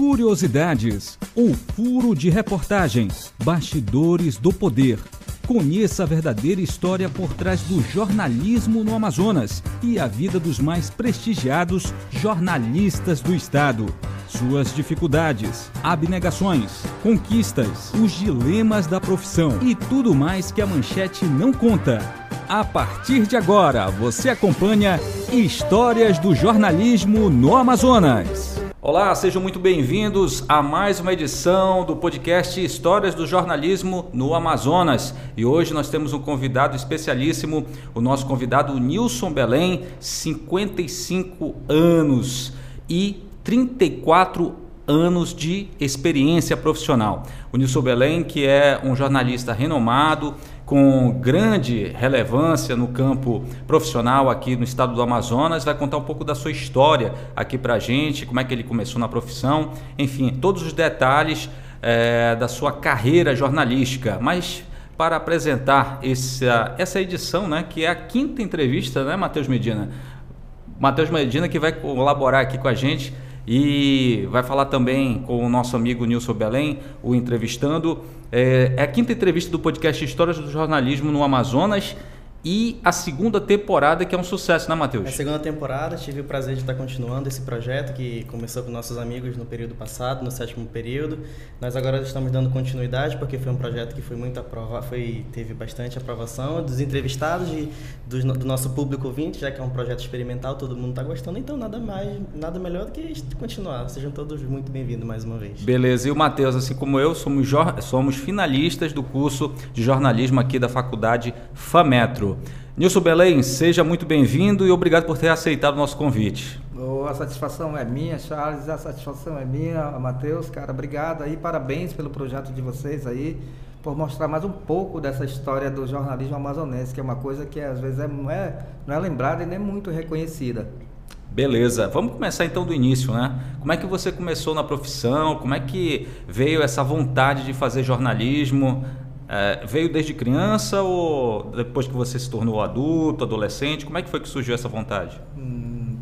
Curiosidades, o furo de reportagem, bastidores do poder. Conheça a verdadeira história por trás do jornalismo no Amazonas e a vida dos mais prestigiados jornalistas do estado. Suas dificuldades, abnegações, conquistas, os dilemas da profissão e tudo mais que a manchete não conta. A partir de agora, você acompanha Histórias do Jornalismo no Amazonas. Olá, sejam muito bem-vindos a mais uma edição do podcast Histórias do Jornalismo no Amazonas. E hoje nós temos um convidado especialíssimo, o nosso convidado Nilson Belém, 55 anos e 34 anos de experiência profissional. O Nilson Belém, que é um jornalista renomado, com grande relevância no campo profissional aqui no estado do Amazonas, vai contar um pouco da sua história aqui para a gente, como é que ele começou na profissão, enfim, todos os detalhes é, da sua carreira jornalística. Mas para apresentar essa, essa edição, né, que é a quinta entrevista, né, Matheus Medina? Matheus Medina que vai colaborar aqui com a gente e vai falar também com o nosso amigo Nilson Belém, o entrevistando. É, é a quinta entrevista do podcast Histórias do Jornalismo no Amazonas e a segunda temporada, que é um sucesso, né, Matheus? A segunda temporada, tive o prazer de estar continuando esse projeto que começou com nossos amigos no período passado, no sétimo período. Nós agora estamos dando continuidade porque foi um projeto que foi muito aprovado, foi teve bastante aprovação dos entrevistados e do, do nosso público ouvinte, já que é um projeto experimental, todo mundo está gostando, então nada mais, nada melhor do que continuar. Sejam todos muito bem-vindos mais uma vez. Beleza. E o Matheus, assim como eu, somos, somos finalistas do curso de jornalismo aqui da Faculdade FAMetro. Nilson Belém, seja muito bem-vindo e obrigado por ter aceitado o nosso convite. Oh, a satisfação é minha, Charles, a satisfação é minha, Matheus, cara, obrigado aí, parabéns pelo projeto de vocês aí, por mostrar mais um pouco dessa história do jornalismo amazonense, que é uma coisa que às vezes é, não, é, não é lembrada e nem muito reconhecida. Beleza, vamos começar então do início, né? Como é que você começou na profissão? Como é que veio essa vontade de fazer jornalismo? É, veio desde criança ou depois que você se tornou adulto, adolescente? Como é que foi que surgiu essa vontade? Hum,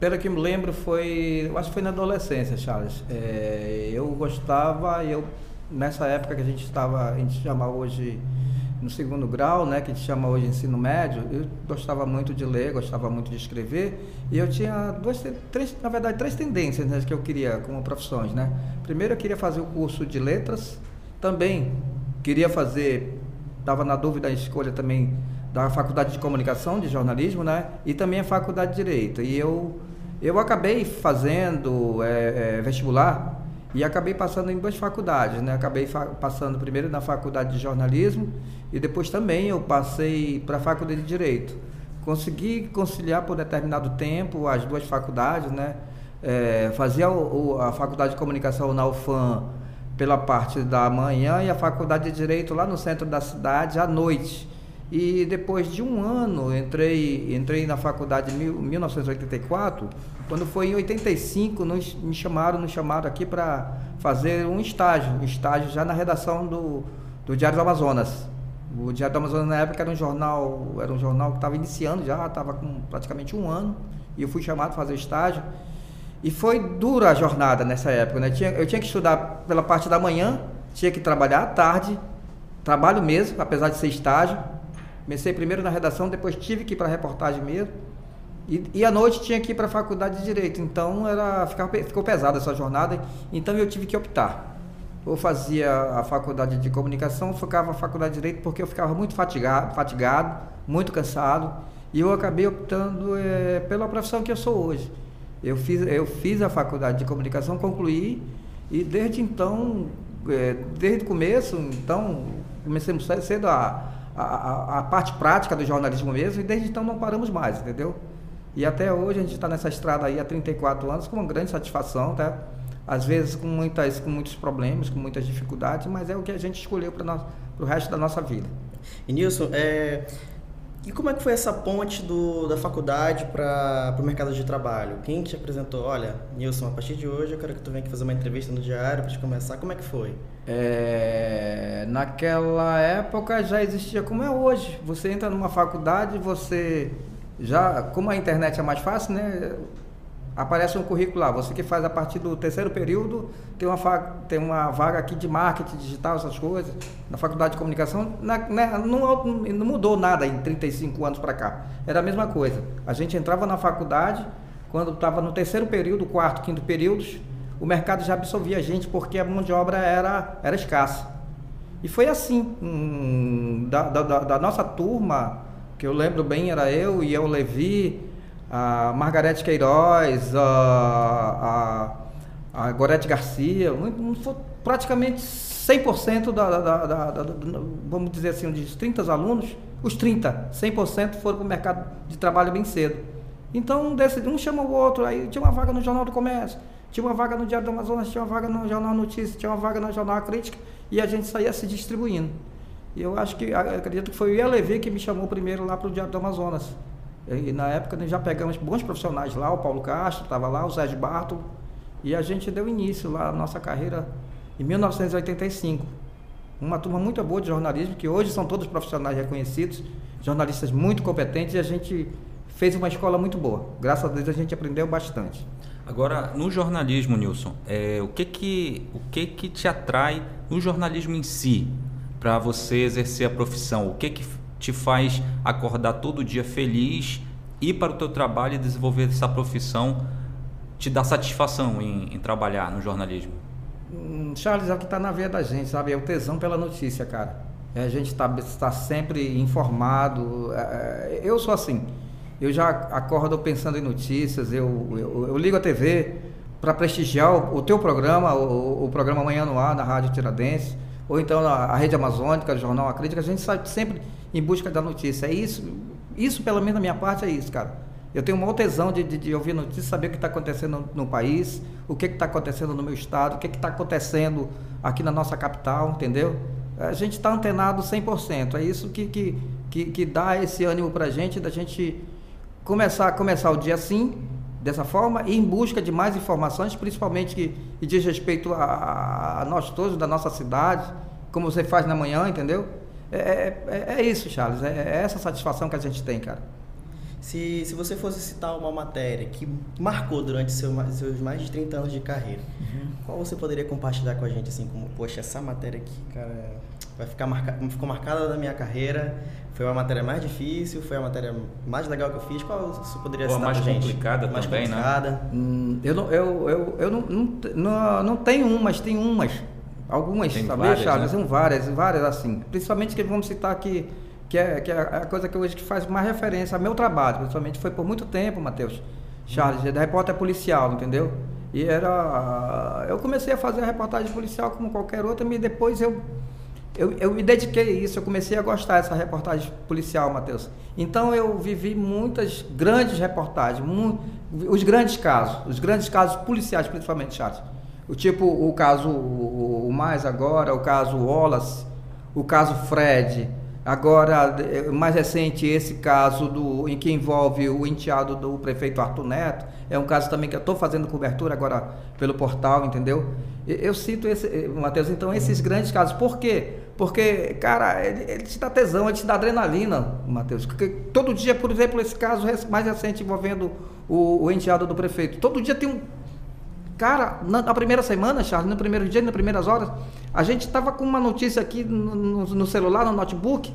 pelo que me lembro, foi. Acho que foi na adolescência, Charles. É, eu gostava, eu nessa época que a gente estava, a gente chama hoje no segundo grau, né, que a gente chama hoje ensino médio, eu gostava muito de ler, gostava muito de escrever, e eu tinha duas, três, na verdade, três tendências né, que eu queria como profissões, né? Primeiro eu queria fazer o curso de letras, também queria fazer, estava na dúvida da escolha também da Faculdade de Comunicação, de Jornalismo, né? E também a Faculdade de Direito. E eu, eu acabei fazendo é, é, vestibular e acabei passando em duas faculdades, né? Acabei passando primeiro na Faculdade de Jornalismo e depois também eu passei para a Faculdade de Direito. Consegui conciliar por determinado tempo as duas faculdades, né? É, fazia o, a Faculdade de Comunicação na UFAM pela parte da manhã e a faculdade de direito lá no centro da cidade à noite. E depois de um ano, entrei, entrei na faculdade em 1984, quando foi em 85, nos, me chamaram, nos chamaram aqui para fazer um estágio, um estágio já na redação do, do Diário do Amazonas. O Diário do Amazonas na época era um jornal, era um jornal que estava iniciando já, estava com praticamente um ano, e eu fui chamado para fazer estágio. E foi dura a jornada nessa época, né? Tinha, eu tinha que estudar pela parte da manhã, tinha que trabalhar à tarde, trabalho mesmo, apesar de ser estágio. Comecei primeiro na redação, depois tive que ir para a reportagem mesmo. E, e à noite tinha que ir para a faculdade de Direito. Então era, ficava, ficou pesada essa jornada, então eu tive que optar. Ou fazia a faculdade de comunicação, ou ficava a faculdade de Direito, porque eu ficava muito fatigado, fatigado muito cansado. E eu acabei optando é, pela profissão que eu sou hoje eu fiz, eu fiz a faculdade de comunicação, concluí e desde então, é, desde o começo, então, comecei cedo a, a, a, parte prática do jornalismo mesmo e desde então não paramos mais, entendeu? E até hoje a gente está nessa estrada aí há 34 anos com uma grande satisfação, tá? Às vezes com, muitas, com muitos problemas, com muitas dificuldades, mas é o que a gente escolheu para o resto da nossa vida. E Nilson, é, e como é que foi essa ponte do, da faculdade para o mercado de trabalho? Quem te apresentou? Olha, Nilson, a partir de hoje eu quero que tu venha aqui fazer uma entrevista no diário para te começar. Como é que foi? É, naquela época já existia como é hoje. Você entra numa faculdade, você já, como a internet é mais fácil, né? Aparece um currículo lá, você que faz a partir do terceiro período, tem uma, tem uma vaga aqui de marketing digital, essas coisas, na faculdade de comunicação, na, né, não, não, mudou nada em 35 anos para cá, era a mesma coisa. A gente entrava na faculdade, quando estava no terceiro período, quarto, quinto períodos, o mercado já absorvia a gente porque a mão de obra era, era escassa. E foi assim, hum, da, da, da nossa turma, que eu lembro bem, era eu e eu, Levi, a Margarete Queiroz, a, a, a Gorete Garcia, praticamente 100% da, da, da, da, vamos dizer assim, dos 30 alunos, os 30, 100% foram para o mercado de trabalho bem cedo. Então, desse, um chama o outro, aí tinha uma vaga no Jornal do Comércio, tinha uma vaga no Diário do Amazonas, tinha uma vaga no Jornal Notícias, tinha uma vaga no Jornal Crítica, e a gente saía se distribuindo. E eu acho que, acredito que foi o Ia que me chamou primeiro lá para o Diário do Amazonas. E na época nós já pegamos bons profissionais lá, o Paulo Castro estava lá, o Sérgio Barto, e a gente deu início lá à nossa carreira em 1985. Uma turma muito boa de jornalismo, que hoje são todos profissionais reconhecidos, jornalistas muito competentes, e a gente fez uma escola muito boa. Graças a Deus a gente aprendeu bastante. Agora, no jornalismo, Nilson, é, o, que, que, o que, que te atrai no jornalismo em si, para você exercer a profissão? O que, que te faz acordar todo dia feliz, ir para o teu trabalho e desenvolver essa profissão, te dá satisfação em, em trabalhar no jornalismo? Hum, Charles, é o que está na veia da gente, sabe? É o tesão pela notícia, cara. É a gente está tá sempre informado. É, é, eu sou assim. Eu já acordo pensando em notícias, eu, eu, eu ligo a TV para prestigiar o, o, teu programa, o, o, programa Manhã no Ar, na Rádio Tiradentes, ou então a, a Rede Amazônica, o Jornal A Crítica, a gente sai sempre em busca da notícia. É isso, isso pelo menos da minha parte é isso, cara. Eu tenho uma tesão de, de, de, ouvir notícias, saber o que está acontecendo no, no, país, o que está acontecendo no meu estado, o que está acontecendo aqui na nossa capital, entendeu? A gente está antenado 100%. É isso que, que, que, que dá esse ânimo para a gente, da gente começar, começar o dia assim, dessa forma, e em busca de mais informações, principalmente que, que diz respeito a, a nós todos, da nossa cidade, como você faz na manhã, entendeu? É, é, é, é isso, Charles. É, é, essa satisfação que a gente tem, cara. Se, se você fosse citar uma matéria que marcou durante seu, seus mais de 30 anos de carreira, uhum. qual você poderia compartilhar com a gente, assim, como, poxa, essa matéria aqui, cara, vai ficar marca, ficou marcada da minha carreira, foi a matéria mais difícil, foi a matéria mais legal que eu fiz, qual você poderia Ou citar mais pra gente? complicada mais também, né? complicada. né? Hum, eu não, eu, eu, eu não, não, não, não tenho um, mas tem umas Algumas, Tem sabe, várias, Charles? Né? São várias, várias assim. Principalmente que vamos citar aqui, que é, que é a coisa que hoje que faz mais referência ao meu trabalho, principalmente foi por muito tempo, Matheus. Charles, uhum. da repórter policial, entendeu? E era. Eu comecei a fazer a reportagem policial como qualquer outra, e depois eu, eu, eu me dediquei a isso, eu comecei a gostar dessa reportagem policial, Matheus. Então eu vivi muitas grandes reportagens, os grandes casos, os grandes casos policiais, principalmente, Charles. O tipo, o caso, o, o mais agora, o caso Wallace, o caso Fred, agora, mais recente, esse caso do, em que envolve o enteado do prefeito Arthur Neto, é um caso também que eu estou fazendo cobertura agora pelo portal, entendeu? Eu cito esse, eh, Matheus, então, esses grandes casos. Por quê? Porque, cara, ele, ele te dá tesão, ele te dá adrenalina, Matheus. Todo dia, por exemplo, esse caso mais recente envolvendo o, o enteado do prefeito, todo dia tem um Cara, na, na, primeira semana, Charles, no primeiro dia, nas primeiras horas, a gente estava com uma notícia aqui no, no, no, celular, no notebook.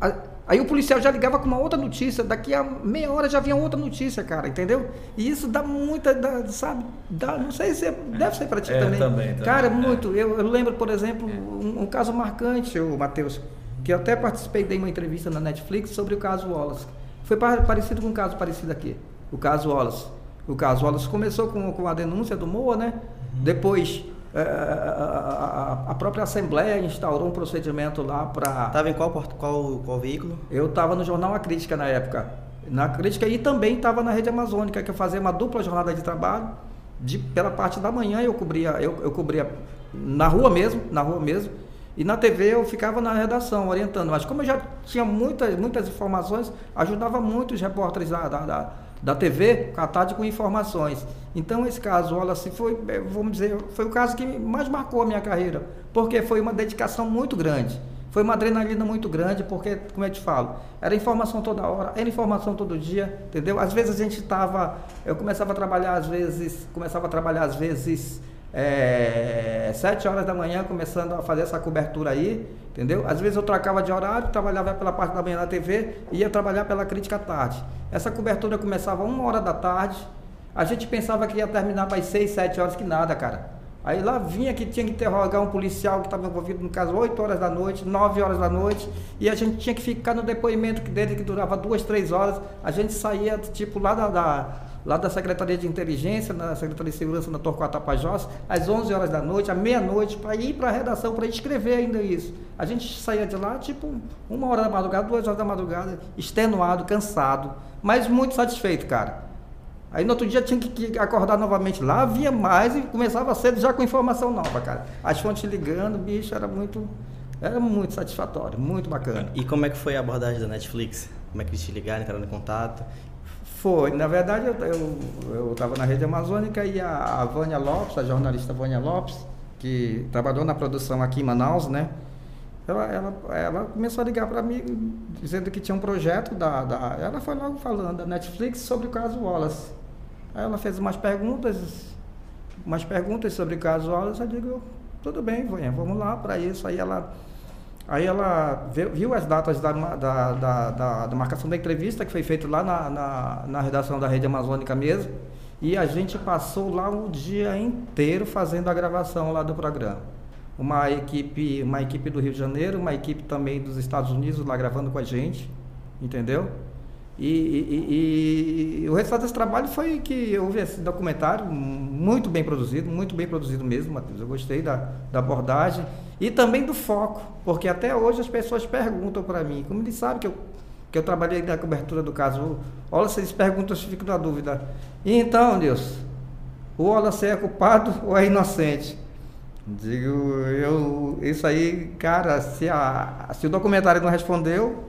A, aí o policial já ligava com uma outra notícia. Daqui a meia hora já vinha outra notícia, cara, entendeu? E isso dá muita, dá, sabe? Dá, não sei se é, deve ser para ti é, também. também. também. Cara, muito. Eu, eu, lembro, por exemplo, um, um caso marcante, o Matheus, que eu até participei de uma entrevista na Netflix sobre o caso Wallace. Foi parecido com um caso parecido aqui, o caso Wallace. O caso Wallace começou com, com a denúncia do Moa, né? Uhum. Depois é, a, a, própria Assembleia instaurou um procedimento lá para. Estava em qual, qual, qual veículo? Eu estava no jornal A Crítica na época. Na Crítica e também estava na Rede Amazônica, que eu fazia uma dupla jornada de trabalho. De, pela parte da manhã eu cobria, eu, eu cobria na rua mesmo, na rua mesmo. E na TV eu ficava na redação, orientando. Mas como eu já tinha muitas, muitas informações, ajudava muito os repórteres da, da, da da TV à tarde com informações. Então esse caso Wallace foi, vamos dizer, foi o caso que mais marcou a minha carreira, porque foi uma dedicação muito grande. Foi uma adrenalina muito grande, porque, como eu te falo, era informação toda hora, era informação todo dia, entendeu? Às vezes a gente estava, eu começava a trabalhar às vezes, começava a trabalhar às vezes é, sete horas da manhã, começando a fazer essa cobertura aí, entendeu? Às vezes eu trocava de horário, trabalhava pela parte da manhã na TV e ia trabalhar pela crítica à tarde. Essa cobertura começava uma hora da tarde, a gente pensava que ia terminar para as seis, sete horas, que nada, cara. Aí lá vinha que tinha que interrogar um policial que estava envolvido no caso 8 horas da noite, 9 horas da noite, e a gente tinha que ficar no depoimento dele que durava duas, três horas. A gente saía tipo lá da, da lá da Secretaria de Inteligência, na Secretaria de Segurança na Torquato Tapajós, às 11 horas da noite, à meia-noite, para ir para a redação, para escrever ainda isso. A gente saía de lá, tipo, uma hora da madrugada, duas horas da madrugada, extenuado, cansado, mas muito satisfeito, cara. Aí no outro dia tinha que acordar novamente lá, havia mais e começava cedo já com informação nova, cara. As fontes ligando, bicho, era muito, era muito satisfatório, muito bacana. E como é que foi a abordagem da Netflix? Como é que eles te ligaram, entraram em contato? Foi, na verdade eu estava na rede amazônica e a, a Vânia Lopes, a jornalista Vânia Lopes, que trabalhou na produção aqui em Manaus, né? Ela, ela, ela começou a ligar para mim dizendo que tinha um projeto da, da. Ela foi logo falando da Netflix sobre o caso Wallace. Aí ela fez umas perguntas, umas perguntas sobre caso Wallace, eu digo, tudo bem, vamos lá para isso. Aí ela, aí ela viu as datas da, da, da, da, da marcação da entrevista, que foi feita lá na, na, na redação da Rede Amazônica mesmo, e a gente passou lá um dia inteiro fazendo a gravação lá do programa. Uma equipe, uma equipe do Rio de Janeiro, uma equipe também dos Estados Unidos lá gravando com a gente, entendeu? E, e, e, o resultado desse trabalho foi que vi esse documentário muito bem produzido, muito bem produzido mesmo, Matheus. Eu gostei da, da abordagem e também do foco, porque até hoje as pessoas perguntam para mim, como eles sabem que eu, que eu trabalhei na cobertura do caso, olha, se eles perguntam, eu fico na dúvida. E então, Deus, o Wallace é culpado ou é inocente? Digo, eu, isso aí, cara, se, a, se o documentário não respondeu,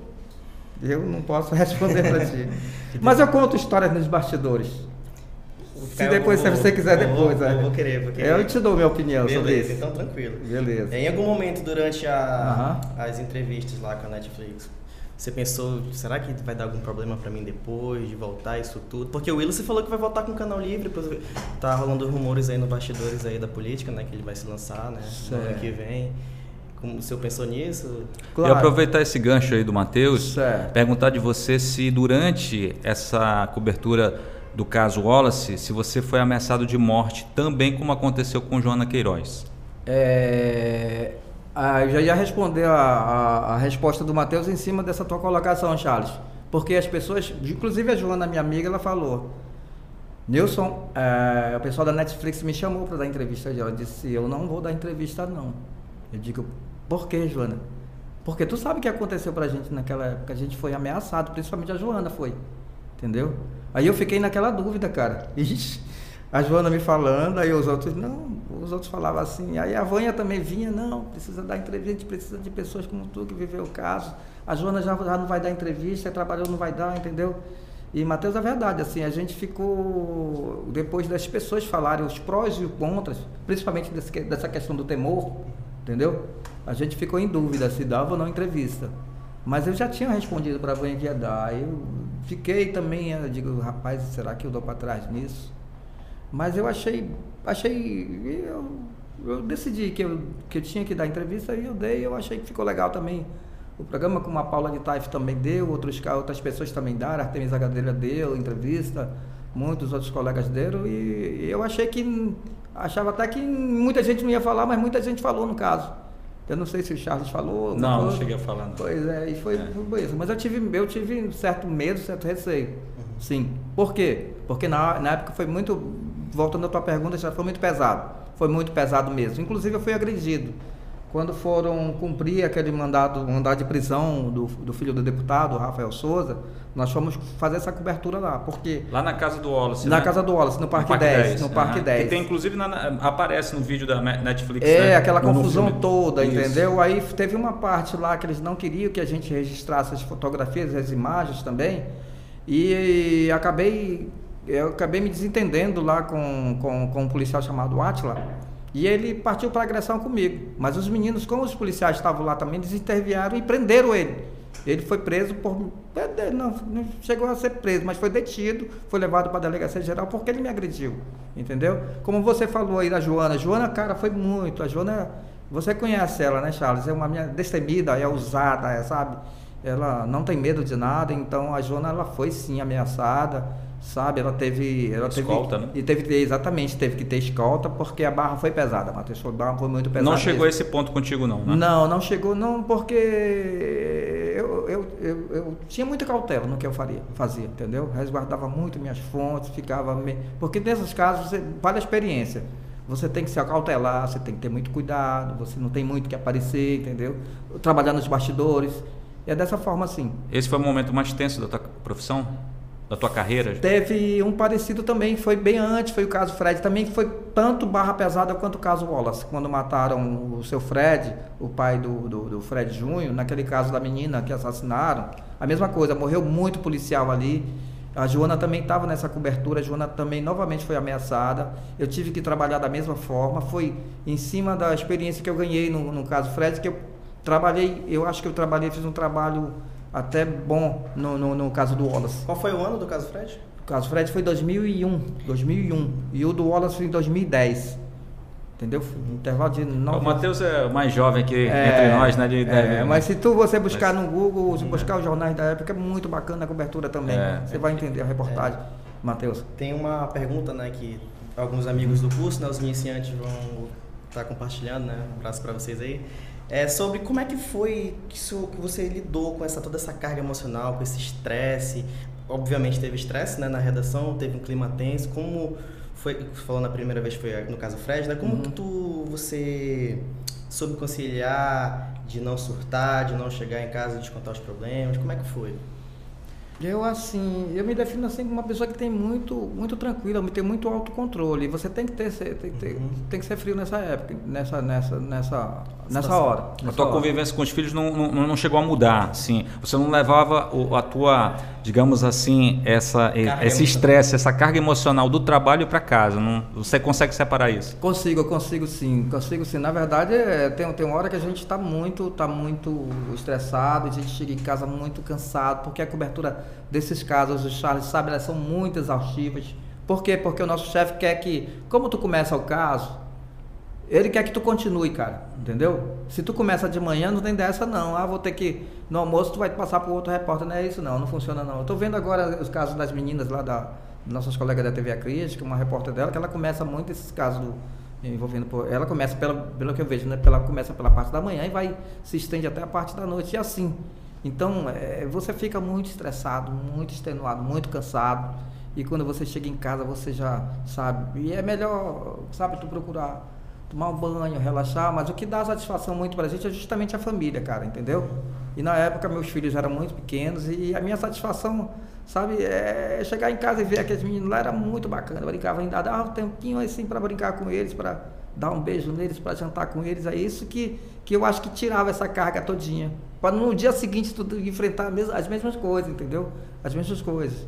eu não posso responder para ti. Mas eu conto histórias nos bastidores. Se depois, vou, se você quiser vou, depois. Vou, é. vou, querer, vou querer. Eu te dou minha opinião Beleza, sobre isso. então tranquilo. Beleza. Em algum momento durante a, uh -huh. as entrevistas lá com a Netflix, você pensou, será que vai dar algum problema para mim depois de voltar isso tudo? Porque o Willis você falou que vai voltar com o canal livre, tá rolando rumores aí no bastidores aí da política, né, que ele vai se lançar, né, no ano que vem. Como o senhor pensou nisso? Claro. E aproveitar esse gancho aí do Matheus, perguntar de você se durante essa cobertura do caso Wallace, se você foi ameaçado de morte também como aconteceu com Joana Queiroz. É, ah, já ia responder a, a, a resposta do Matheus em cima dessa tua colocação, Charles. Porque as pessoas, inclusive a Joana, minha amiga, ela falou: Nilson, é, o pessoal da Netflix me chamou para dar entrevista. Ela disse: Eu não vou dar entrevista, não. Eu digo: por que, Joana? Porque tu sabe o que aconteceu pra gente naquela época. A gente foi ameaçado, principalmente a Joana foi. Entendeu? Aí eu fiquei naquela dúvida, cara. Ixi, a Joana me falando, aí os outros, não, os outros falavam assim. Aí a Vânia também vinha, não, precisa dar entrevista, precisa de pessoas como tu que viveu o caso. A Joana já, já não vai dar entrevista, trabalhou, não vai dar, entendeu? E, Matheus, é verdade, assim, a gente ficou, depois das pessoas falarem os prós e os contras, principalmente desse, dessa questão do temor, entendeu? A gente ficou em dúvida se dava ou não entrevista. Mas eu já tinha respondido para a Vânia que ia dar. Eu fiquei também, eu digo, rapaz, será que eu dou para trás nisso? Mas eu achei, achei, eu, eu decidi que eu, que eu tinha que dar entrevista e eu dei, eu achei que ficou legal também. O programa com a Paula de Taif também deu, outros, outras pessoas também deram, a Artemisa Gadelha deu entrevista, muitos outros colegas deram, e eu achei que, achava até que muita gente não ia falar, mas muita gente falou no caso. Eu não sei se o Charles falou. Não, não cheguei a falar. Não. Pois é, e foi, é. foi isso. Mas eu tive, eu tive certo medo, certo receio. Uhum. Sim. Por quê? Porque na, na época foi muito, voltando à tua pergunta, já foi muito pesado. Foi muito pesado mesmo. Inclusive eu fui agredido quando foram cumprir aquele mandado, mandado de prisão do, do filho do deputado, Rafael Souza, nós fomos fazer essa cobertura lá, porque... Lá na casa do Wallace, Na né? casa do Wallace, no Parque, no Parque 10, 10, no Parque uhum. 10. Que tem, inclusive, na, aparece no vídeo da Netflix, É, né? aquela confusão toda, Isso. entendeu? Aí teve uma parte lá que eles não queriam que a gente registrasse as fotografias, as imagens também, e acabei, eu acabei me desentendendo lá com, com, com um policial chamado Atila, E ele partiu para agressão comigo. Mas os meninos, como os policiais estavam lá também, eles intervieram e prenderam ele. Ele foi preso por. Não, não chegou a ser preso, mas foi detido, foi levado para a delegacia geral porque ele me agrediu. Entendeu? Como você falou aí da Joana. Joana, cara, foi muito. A Joana, você conhece ela, né, Charles? É uma minha destemida, é ousada, é, sabe? Ela não tem medo de nada, então a Joana ela foi sim ameaçada sabe? Ela teve. Ela escolta, teve, né? E teve exatamente, teve que ter escolta porque a barra foi pesada, Matheus. A barra foi muito pesada. Não chegou mesmo. a esse ponto contigo, não, né? Não, não chegou, não, porque eu, eu, eu, eu, tinha muita cautela no que eu faria, fazia, entendeu? Resguardava muito minhas fontes, ficava. Me... Porque nesses casos, você, vale a experiência. Você tem que se acautelar, você tem que ter muito cuidado, você não tem muito que aparecer, entendeu? Trabalhar nos bastidores. E é dessa forma assim. Esse foi o momento mais tenso da tua profissão? Da tua carreira? Teve um parecido também, foi bem antes, foi o caso Fred, também foi tanto barra pesada quanto o caso Wallace, quando mataram o seu Fred, o pai do, do, do Fred Júnior, naquele caso da menina que assassinaram, a mesma coisa, morreu muito policial ali, a Joana também estava nessa cobertura, a Joana também novamente foi ameaçada. Eu tive que trabalhar da mesma forma. Foi em cima da experiência que eu ganhei no, no caso Fred, que eu trabalhei, eu acho que eu trabalhei, fiz um trabalho até bom no, no, no, caso do Wallace. Qual foi o ano do caso Fred? O caso Fred foi 2001, 2001 e o do Wallace foi em 2010. Entendeu? Intervalo de nove O Matheus é o mais jovem aqui é, entre nós, né? De, é, deve, mas se tu você buscar mas, no Google, se buscar os jornais da época, é muito bacana a cobertura também. É, você vai entender a reportagem, é. Matheus. Tem uma pergunta, né, que alguns amigos do curso, né, os iniciantes vão estar tá compartilhando, né? Um abraço para vocês aí é sobre como é que foi que, isso, que você lidou com essa toda essa carga emocional, com esse estresse. Obviamente teve estresse né, na redação, teve um clima tenso. Como foi, falou na primeira vez foi no caso Fred, né? Como uhum. que tu você soube conciliar de não surtar, de não chegar em casa e descontar os problemas? Como é que foi? Eu assim, eu me defino assim como uma pessoa que tem muito, muito tranquila, tem muito autocontrole. Você tem que ter, tem que, ter, uhum. tem que ser frio nessa época, nessa, nessa, nessa, nessa hora. Nessa a tua hora. convivência com os filhos não, não, não chegou a mudar, sim. Você não levava a tua, digamos assim, essa, esse estresse, essa carga emocional do trabalho para casa. Não, você consegue separar isso? Consigo, eu consigo sim, consigo sim. Na verdade, é, tem, tem uma hora que a gente está muito, tá muito estressado, a gente chega em casa muito cansado, porque a cobertura desses casos, o Charles sabe, elas são muito exaustivas. Por quê? Porque o nosso chefe quer que, como tu começa o caso, ele quer que tu continue, cara, entendeu? Se tu começa de manhã, não tem dessa não. Ah, vou ter que, no almoço tu vai passar para outro repórter, não é isso não, não funciona não. Eu tô vendo agora os casos das meninas lá da, nossas colegas da TV A Crítica, uma repórter dela, que ela começa muito esses casos do, envolvendo, ela começa, pela, pelo que eu vejo, né, pela, começa pela parte da manhã e vai, se estende até a parte da noite, e assim. Então, é, você fica muito estressado, muito extenuado, muito cansado. E quando você chega em casa, você já sabe. E é melhor, sabe, tu procurar tomar um banho, relaxar. Mas o que dá satisfação muito pra gente é justamente a família, cara, entendeu? E na época, meus filhos eram muito pequenos. E a minha satisfação, sabe, é chegar em casa e ver aqueles meninos lá era muito bacana. Eu brincava ainda, dava um tempinho assim para brincar com eles, para dar um beijo neles, para jantar com eles. É isso que, que eu acho que tirava essa carga todinha. Para no dia seguinte tu enfrentar as mesmas coisas, entendeu? As mesmas coisas.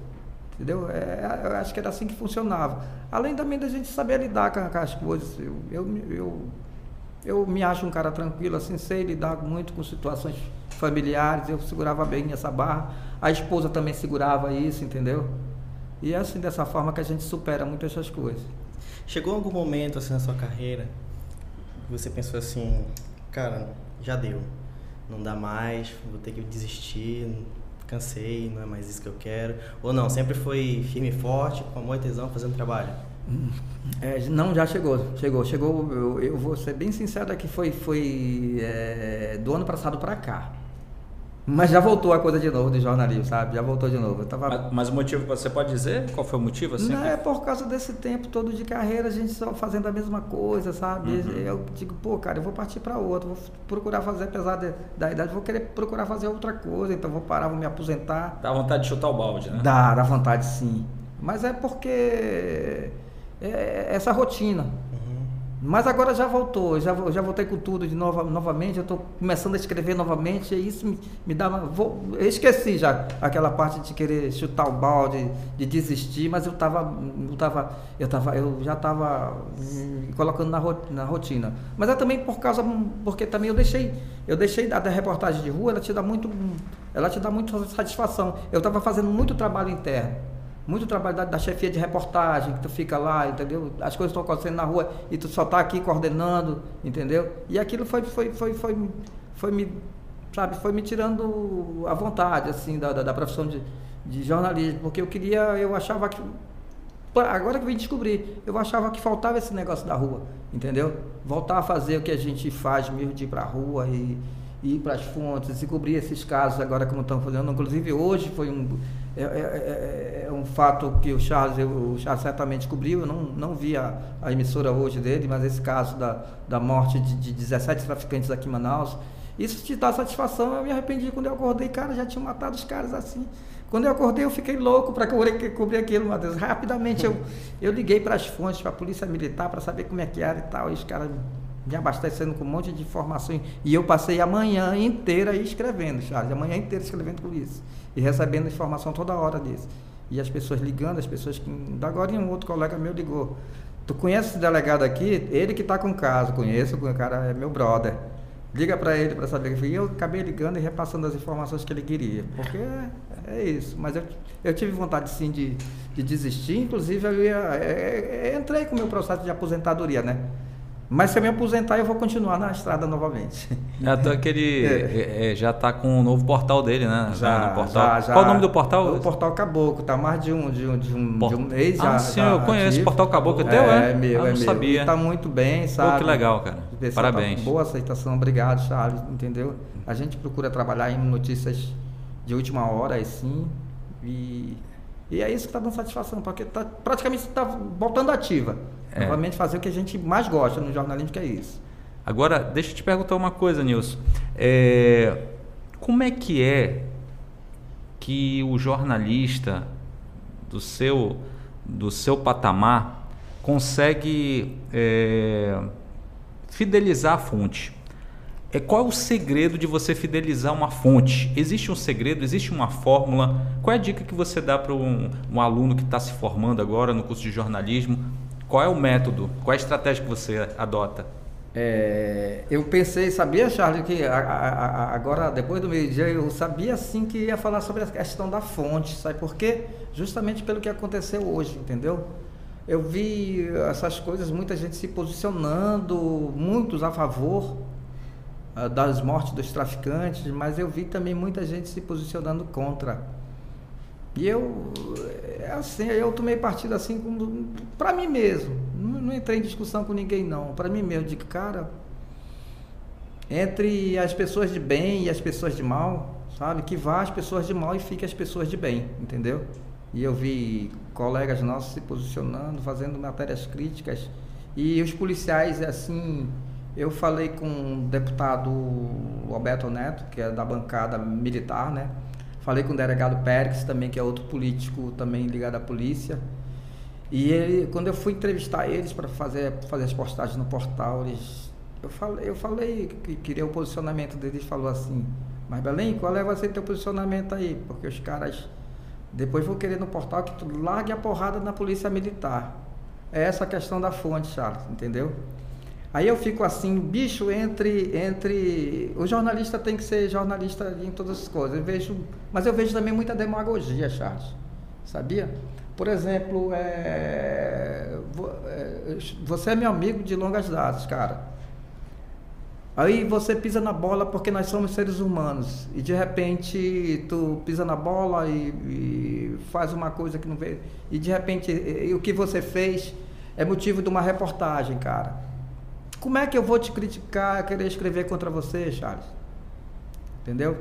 Entendeu? É, eu acho que era assim que funcionava. Além também da gente saber lidar com, com as coisas. Eu, eu, eu, eu, me acho um cara tranquilo, assim, sei lidar muito com situações familiares, eu segurava bem essa barra. A esposa também segurava isso, entendeu? E é assim, dessa forma que a gente supera muito essas coisas. Chegou algum momento assim na sua carreira que você pensou assim, cara, já deu não dá mais, vou ter que desistir, cansei, não é mais isso que eu quero. Ou não, sempre foi firme e forte, com amor e tesão, fazendo trabalho? É, não, já chegou, chegou, chegou. Eu, eu, vou ser bem sincero aqui, foi, foi é, do ano passado para cá. Mas já voltou a coisa de novo do jornalismo, sabe? Já voltou de novo. Tava... Mas, mas, o motivo, você pode dizer? Qual foi o motivo? Assim? Não, é por causa desse tempo todo de carreira, a gente só fazendo a mesma coisa, sabe? Uhum. Eu digo, pô, cara, eu vou partir para outro, vou procurar fazer, apesar de, da idade, vou querer procurar fazer outra coisa, então vou parar, vou me aposentar. Dá vontade de chutar o balde, né? Dá, dá vontade sim. Mas é porque é essa rotina. Mas agora já voltou, já, já voltei com tudo de nova, novamente, eu estou começando a escrever novamente, e isso me, me dá uma. Vou, eu esqueci já aquela parte de querer chutar o balde, de desistir, mas eu estava. Eu, tava, eu, tava, eu já estava colocando na, na rotina. Mas é também por causa. Porque também eu deixei. Eu deixei da, da reportagem de rua, ela te dá muito. Ela te dá muito satisfação. Eu estava fazendo muito trabalho interno muito trabalho da, da, chefia de reportagem, que tu fica lá, entendeu? As coisas estão acontecendo na rua e tu só está aqui coordenando, entendeu? E aquilo foi, foi, foi, foi, foi, me, sabe, foi me tirando a vontade, assim, da, da, da profissão de, de jornalismo, porque eu queria, eu achava que agora que eu vim descobrir, eu achava que faltava esse negócio da rua, entendeu? Voltar a fazer o que a gente faz mesmo de ir para a rua e, e ir para as fontes e cobrir esses casos agora como estão fazendo. Inclusive hoje foi um é, é, é, é, um fato que o Charles, o Charles certamente cobriu, eu não, não vi a, a, emissora hoje dele, mas esse caso da, da morte de, de 17 traficantes aqui em Manaus, isso te dá satisfação, eu me arrependi quando eu acordei, cara, já tinham matado os caras assim. Quando eu acordei, eu fiquei louco para cobrir aquilo, meu Deus. Rapidamente eu, eu liguei para as fontes, para a polícia militar, para saber como é que era e tal, e os caras me abastecendo com um monte de informações. E eu passei a manhã inteira escrevendo, Charles, a manhã inteira escrevendo por isso. E recebendo informação toda hora disso. E as pessoas ligando, as pessoas que. Agora um outro colega meu ligou. Tu conhece esse delegado aqui? Ele que está com o caso, conheço, o cara é meu brother. Liga para ele para saber. E eu acabei ligando e repassando as informações que ele queria. Porque é, é isso. Mas eu, eu tive vontade sim de, de desistir. Inclusive, eu ia, é, é, entrei com o meu processo de aposentadoria, né? Mas se eu me aposentar, eu vou continuar na estrada novamente. Até que ele é. É, já está com um novo portal dele, né? Já, portal. Já, já, Qual o nome do portal? O Portal Caboclo, tá mais de um, de um, de um, Port... de um mês já. Ah, sim, já eu conheço. Ativo. Portal Caboclo é teu, é? É meu, ah, é não meu. sabia. Está muito bem, sabe? Pô, que legal, cara. Tá Parabéns. Tá boa aceitação, obrigado, Charles, entendeu? A gente procura trabalhar em notícias de última hora, assim, e e é isso que está dando satisfação, porque tá, praticamente está voltando ativa. É. Novamente fazer o que a gente mais gosta no jornalismo, que é isso. Agora, deixa eu te perguntar uma coisa, Nilson. É, como é que é que o jornalista do seu, do seu patamar consegue é, fidelizar a fonte? É, qual é o segredo de você fidelizar uma fonte? Existe um segredo? Existe uma fórmula? Qual é a dica que você dá para um, um, aluno que está se formando agora no curso de jornalismo? Qual é o método? Qual é a estratégia que você adota? É, eu pensei, sabia, Charles, que a, a, a, agora, depois do meio-dia, eu sabia sim que ia falar sobre a questão da fonte, sabe por quê? Justamente pelo que aconteceu hoje, entendeu? Eu vi essas coisas, muita gente se posicionando, muitos a favor das mortes dos traficantes, mas eu vi também muita gente se posicionando contra. E eu, é assim, eu tomei partido assim para mim mesmo. Não, não, entrei em discussão com ninguém não. Para mim mesmo, de cara, entre as pessoas de bem e as pessoas de mal, sabe? Que vá as pessoas de mal e fique as pessoas de bem, entendeu? E eu vi colegas nossos se posicionando, fazendo matérias críticas e os policiais assim eu falei com o deputado Roberto Neto, que é da bancada militar, né? Falei com o delegado Pérez, também, que é outro político também ligado à polícia. E ele, quando eu fui entrevistar eles para fazer, fazer as postagens no portal, eles, eu falei, eu falei que queria o posicionamento deles, falou assim, mas Belém, qual é vai ser teu posicionamento aí? Porque os caras depois vão querer no portal que tu largue a porrada na polícia militar. É essa a questão da fonte, Charles, entendeu? Aí eu fico assim, bicho, entre. entre O jornalista tem que ser jornalista em todas as coisas. Eu vejo, mas eu vejo também muita demagogia, Charles. Sabia? Por exemplo, é, é, você é meu amigo de longas datas, cara. Aí você pisa na bola porque nós somos seres humanos. E de repente tu pisa na bola e, e faz uma coisa que não vê. E de repente e, e o que você fez é motivo de uma reportagem, cara. Como é que eu vou te criticar, querer escrever contra você, Charles? Entendeu?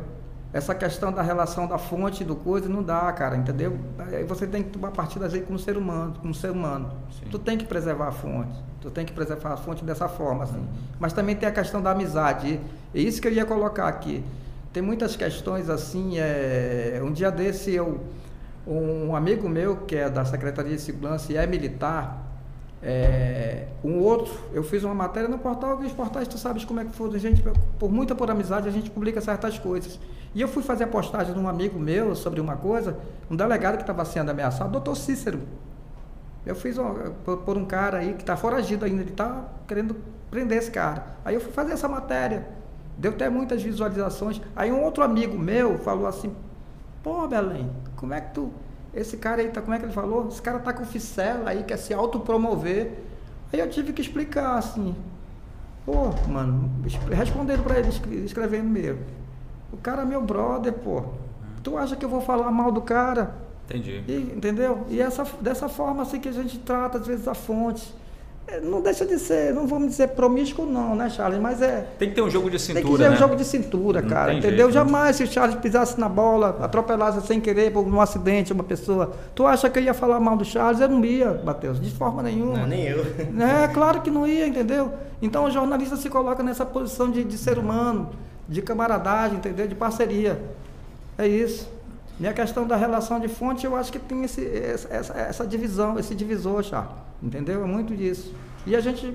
Essa questão da relação da fonte do coisa não dá, cara, entendeu? Aí você tem que tomar partida aí como ser humano, como ser humano. Sim. Tu tem que preservar a fonte. Tu tem que preservar a fonte dessa forma, assim. Uhum. Mas também tem a questão da amizade. É isso que eu ia colocar aqui. Tem muitas questões assim. É... Um dia desse eu, um amigo meu que é da Secretaria de Segurança e é militar, É, um outro, eu fiz uma matéria no portal, que os portais, tu sabes como é que foi, gente, por muita por amizade, a gente publica certas coisas. E eu fui fazer a postagem de um amigo meu sobre uma coisa, um delegado que estava sendo ameaçado, doutor Cícero. Eu fiz uma, por, por, um cara aí que está foragido ainda, ele está querendo prender esse cara. Aí eu fui fazer essa matéria, deu até muitas visualizações. Aí um outro amigo meu falou assim, pô Belém, como é que tu esse cara aí, tá, como é que ele falou? Esse cara tá com ficela aí, quer se autopromover. Aí eu tive que explicar assim. Pô, mano, respondendo para ele, escrevendo mesmo. O cara é meu brother, pô. Tu acha que eu vou falar mal do cara? Entendi. E, entendeu? E essa, dessa forma assim que a gente trata, às vezes, a fonte. É, não deixa de ser, não vamos dizer promíscuo não, né, Charles? Mas é. Tem que ter um jogo de cintura. Tem que ter né? um jogo de cintura, não cara. Entendeu? Jeito, Jamais se o Charles pisasse na bola, atropelasse sem querer por um acidente uma pessoa. Tu acha que eu ia falar mal do Charles? Eu não ia, Matheus, de forma nenhuma. Não, nem eu. É, claro que não ia, entendeu? Então o jornalista se coloca nessa posição de, de ser humano, de camaradagem, entendeu? De parceria. É isso. E a questão da relação de fonte, eu acho que tem esse, essa, essa divisão, esse divisor, Charles. Entendeu? É muito disso. E a gente,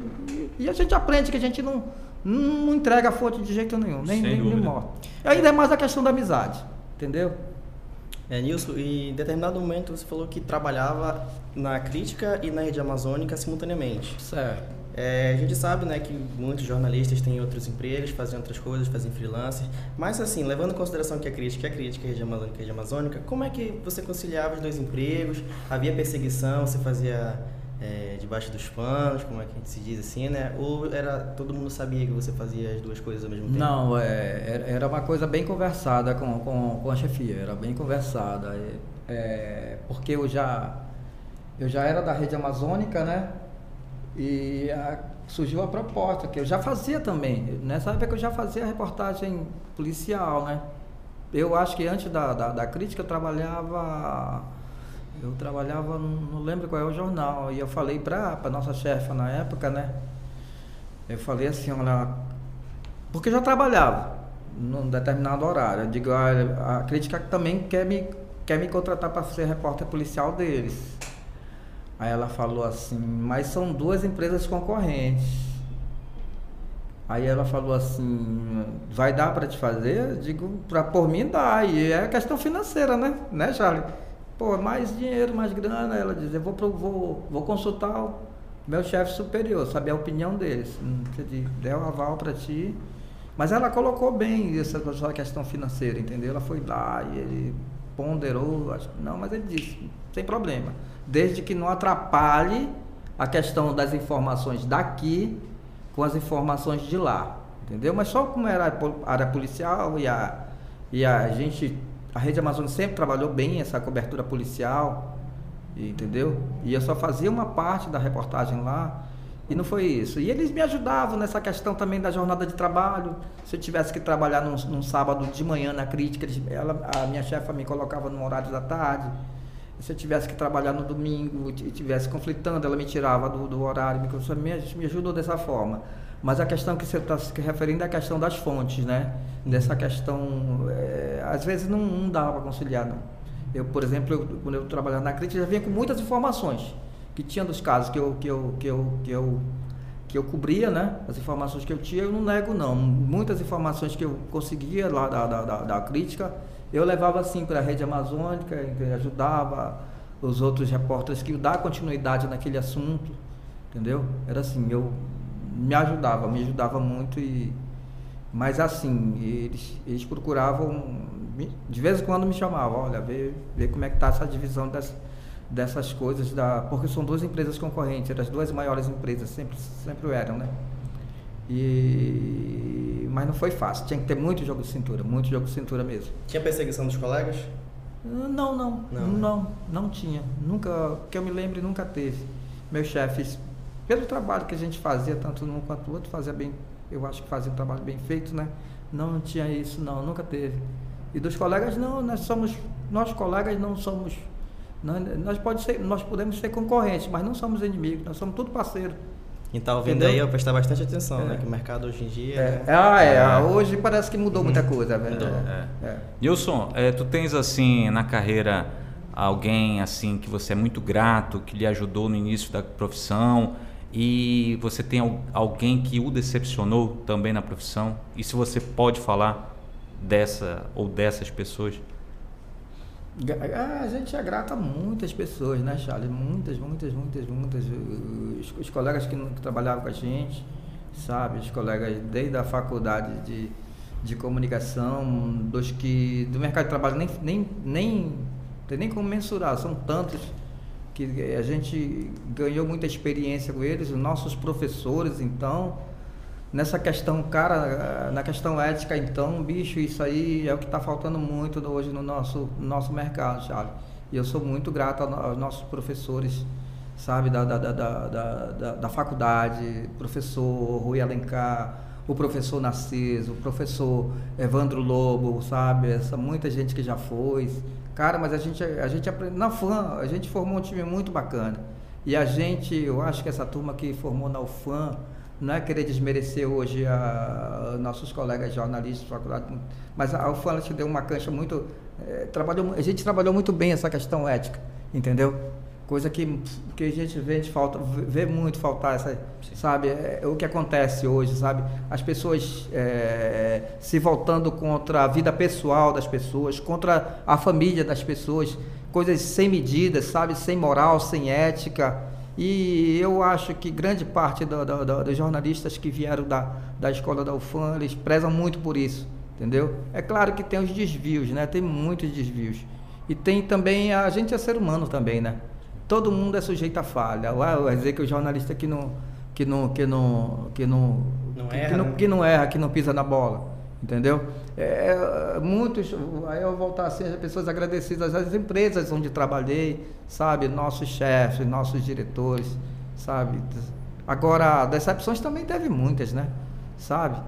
e a gente aprende que a gente não, não entrega a fonte de jeito nenhum, nem, nem, nem morre. E ainda é mais a questão da amizade, entendeu? É, Nilson, e em determinado momento você falou que trabalhava na crítica e na rede amazônica simultaneamente. Certo. É, a gente sabe né, que muitos jornalistas têm outros empregos, fazem outras coisas, fazem freelancer. Mas, assim, levando em consideração que a crítica é a crítica, a rede amazônica é a rede amazônica, como é que você conciliava os dois empregos? Havia perseguição? Você fazia é, debaixo dos panos, como é que a gente se diz assim, né? Ou era todo mundo sabia que você fazia as duas coisas ao mesmo tempo? Não, é, era uma coisa bem conversada com, com, com a chefia, era bem conversada. É, porque eu já, eu já era da rede amazônica, né? E a, surgiu a proposta, que eu já fazia também. Nessa época eu já fazia reportagem policial, né? Eu acho que antes da, da, da crítica eu trabalhava eu trabalhava, não lembro qual é o jornal, e eu falei para a nossa chefa na época, né? Eu falei assim, olha, porque já trabalhava num determinado horário. Eu digo, olha, a crítica também quer me, quer me contratar para ser repórter policial deles. Aí ela falou assim, mas são duas empresas concorrentes. Aí ela falou assim, vai dar para te fazer? Eu digo, pra, por mim dá. E é questão financeira, né? Né, Charlie? Pô, mais dinheiro, mais grana. Ela diz, eu vou, vou, vou consultar o meu chefe superior, saber a opinião deles. Hum, der o aval para ti. Mas ela colocou bem essa, essa questão financeira, entendeu? Ela foi lá e ele ponderou, acho, não, mas ele disse, sem problema. Desde que não atrapalhe a questão das informações daqui com as informações de lá, entendeu? Mas só como era a área policial e a, e a gente a Rede Amazônia sempre trabalhou bem essa cobertura policial, entendeu? E eu só fazia uma parte da reportagem lá e não foi isso. E eles me ajudavam nessa questão também da jornada de trabalho. Se eu tivesse que trabalhar num, num sábado de manhã na crítica, ela, a minha chefa me colocava no horário da tarde. Se eu tivesse que trabalhar no domingo e tivesse conflitando, ela me tirava do, do horário, me, me, me ajudou dessa forma. Mas a questão que você está se referindo é a questão das fontes, né? Dessa questão, é, às vezes não, não dá para conciliar, não. Eu, por exemplo, eu, quando eu trabalhava na crítica, já vinha com muitas informações que tinha dos casos que eu, que eu, que eu, que eu, que eu cobria, né? As informações que eu tinha, eu não nego, não. Muitas informações que eu conseguia lá da, da, da, da crítica, eu levava assim para a rede amazônica, ajudava os outros repórteres que dar continuidade naquele assunto, entendeu? Era assim, eu me ajudava, me ajudava muito e mas assim, eles, eles procuravam, de vez em quando me chamavam, olha, ver, ver como é que está essa divisão das, dessas coisas, da, porque são duas empresas concorrentes, eram as duas maiores empresas, sempre, sempre eram, né? E, mas não foi fácil, tinha que ter muito jogo de cintura, muito jogo de cintura mesmo. Tinha perseguição dos colegas? Não, não, não, não, não, não tinha. Nunca, que eu me lembre, nunca teve. Meus chefes pelo trabalho que a gente fazia, tanto um quanto o outro, fazia bem, eu acho que fazia um trabalho bem feito, né? Não tinha isso, não, nunca teve. E dos colegas, não, nós somos, nós colegas não somos, nós, nós, pode ser, nós podemos ser concorrentes, mas não somos inimigos, nós somos tudo parceiro. E tá ouvindo aí, eu prestar bastante atenção, é. né? Que o mercado hoje em dia. É. Né? Ah, é. é. Hoje parece que mudou muita coisa, velho. É. é. Nilson, é, tu tens assim na carreira alguém assim que você é muito grato, que lhe ajudou no início da profissão e você tem alguém que o decepcionou também na profissão? E se você pode falar dessa ou dessas pessoas? A gente é grato a muitas pessoas, né, Charles? Muitas, muitas, muitas, muitas. Os, os colegas que, que, trabalhavam com a gente, sabe? Os colegas desde a faculdade de, de comunicação, dos que do mercado de trabalho nem, nem, nem tem nem como mensurar, são tantos que a gente ganhou muita experiência com eles, os nossos professores, então, nessa questão, cara, na questão ética, então, bicho, isso aí é o que está faltando muito hoje no nosso, no nosso mercado, Charles. E eu sou muito grato aos nossos professores, sabe, da, da, da, da, da, da faculdade, professor Rui Alencar, o professor Narciso, o professor Evandro Lobo, sabe, essa muita gente que já foi. Cara, mas a gente, a gente na FAM, a gente formou um time muito bacana. E a gente, eu acho que essa turma que formou na UFAM, não é querer desmerecer hoje a, a nossos colegas jornalistas, faculdade, mas a UFAM te deu uma cancha muito. É, trabalhou, a gente trabalhou muito bem essa questão ética, entendeu? Coisa que, que a gente vê, a gente falta, vê muito faltar, essa, sabe? É, é, o que acontece hoje, sabe? As pessoas é, se voltando contra a vida pessoal das pessoas, contra a família das pessoas, coisas sem medidas, sabe? Sem moral, sem ética. E eu acho que grande parte do, do, do, dos jornalistas que vieram da, da escola da UFAM, eles prezam muito por isso, entendeu? É claro que tem os desvios, né? Tem muitos desvios. E tem também, a gente é ser humano também, né? Todo mundo é sujeito a falha. Vai dizer que o jornalista que não, que não, que não, que não, não que, erra, que, não, né? que não erra, que não pisa na bola, entendeu? É, muitos, aí eu voltar assim, as pessoas agradecidas às empresas onde trabalhei, sabe, nossos chefes, nossos diretores, sabe. Agora, decepções também teve muitas, né? Sabe?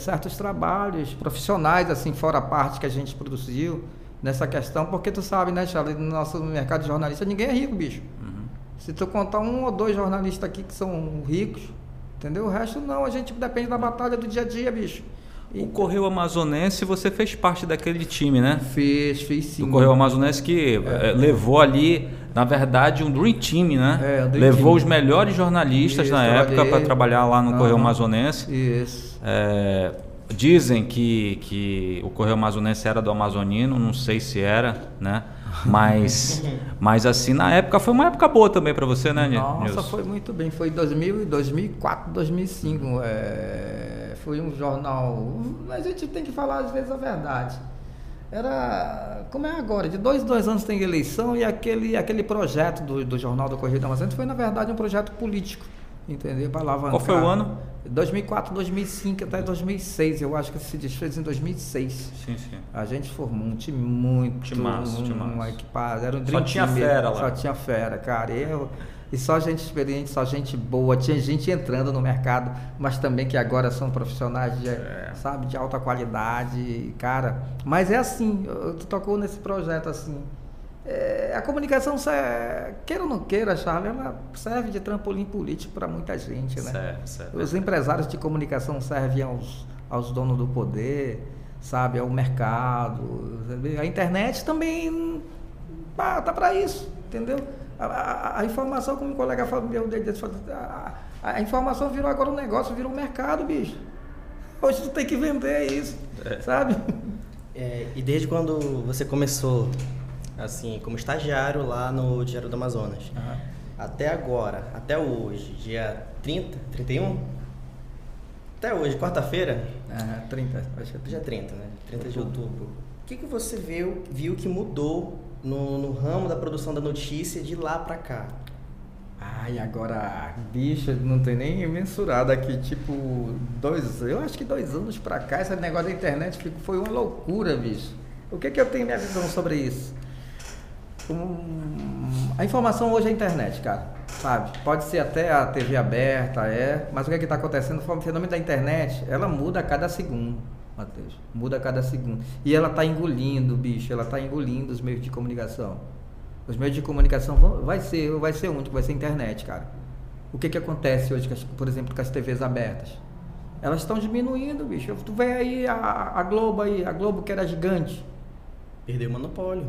Certos trabalhos profissionais, assim, fora a parte que a gente produziu, nessa questão, porque tu sabe, né, Charlie, no nosso mercado de jornalista, ninguém é rico, bicho. Uhum. Se tu contar um ou dois jornalistas aqui que são ricos, entendeu? O resto não, a gente depende da batalha do dia a dia, bicho. E... O Correio Amazonense, você fez parte daquele time, né? Fiz, fiz sim. O Correio Amazonense que é. levou ali, na verdade, um Dream Team, né? É, Dream levou team. os melhores jornalistas Isso, na época para trabalhar lá no. Correio Amazonense. Isso. É, Dizem que, que o Correio Amazonense era do Amazonino, não sei se era, né? Mas, mas assim, na época, foi uma época boa também para você, né, Nossa, Nilson? foi muito bem. Foi 2000, 2004, 2005. É, foi um jornal... A gente tem que falar, às vezes, a verdade. Era, como é agora, de dois, dois anos tem eleição e aquele, aquele projeto do, do Jornal do Correio do Amazônia foi, na verdade, um projeto político entendeu? Para alavancar. Qual foi o ano? 2004, 2005 até 2006. Eu acho que se desfez em 2006. Sim, sim. A gente formou um time muito timaço, um, um equipado. Era um só tinha fera lá. Só tinha fera, cara. Eu, e só gente experiente, só gente boa. Tinha gente entrando no mercado, mas também que agora são profissionais de, é. sabe, de alta qualidade, cara. Mas é assim, tu tocou nesse projeto assim. É, a comunicação, queira ou não queira, Charles, ela serve de trampolim político para muita gente, né? Certo, certo. Os empresários de comunicação servem aos, aos donos do poder, sabe, ao mercado. Sabe? A internet também tá, tá para isso, entendeu? A, a, a, informação, como o colega falou, a, a informação virou agora um negócio, virou um mercado, bicho. Hoje tu tem que vender isso, é. sabe? É, e desde quando você começou assim, como estagiário lá no Diário do Amazonas. Uhum. Até agora, até hoje, dia 30, 31? Até hoje, quarta-feira? Uhum, 30, acho que é dia 30, né? 30 de outubro. O que, que você viu, viu que mudou no, no ramo da produção da notícia de lá pra cá? Ai, agora, bicho, não tem nem mensurado aqui, tipo, dois, eu acho que dois anos pra cá, esse negócio da internet foi uma loucura, bicho. O que que eu tenho minha visão sobre isso? Um, a informação hoje é a internet, cara, sabe? Pode ser até a TV aberta, é, mas o que é está acontecendo? O fenômeno da internet, ela muda a cada segundo, Matheus, muda a cada segundo. E ela está engolindo, bicho, ela está engolindo os meios de comunicação. Os meios de comunicação vão, vai ser, vai ser único, vai ser a internet, cara. O que que acontece hoje, por exemplo, com as TVs abertas? Elas estão diminuindo, bicho. Tu vê aí a, a Globo aí, a Globo que era gigante. Perdeu o monopólio.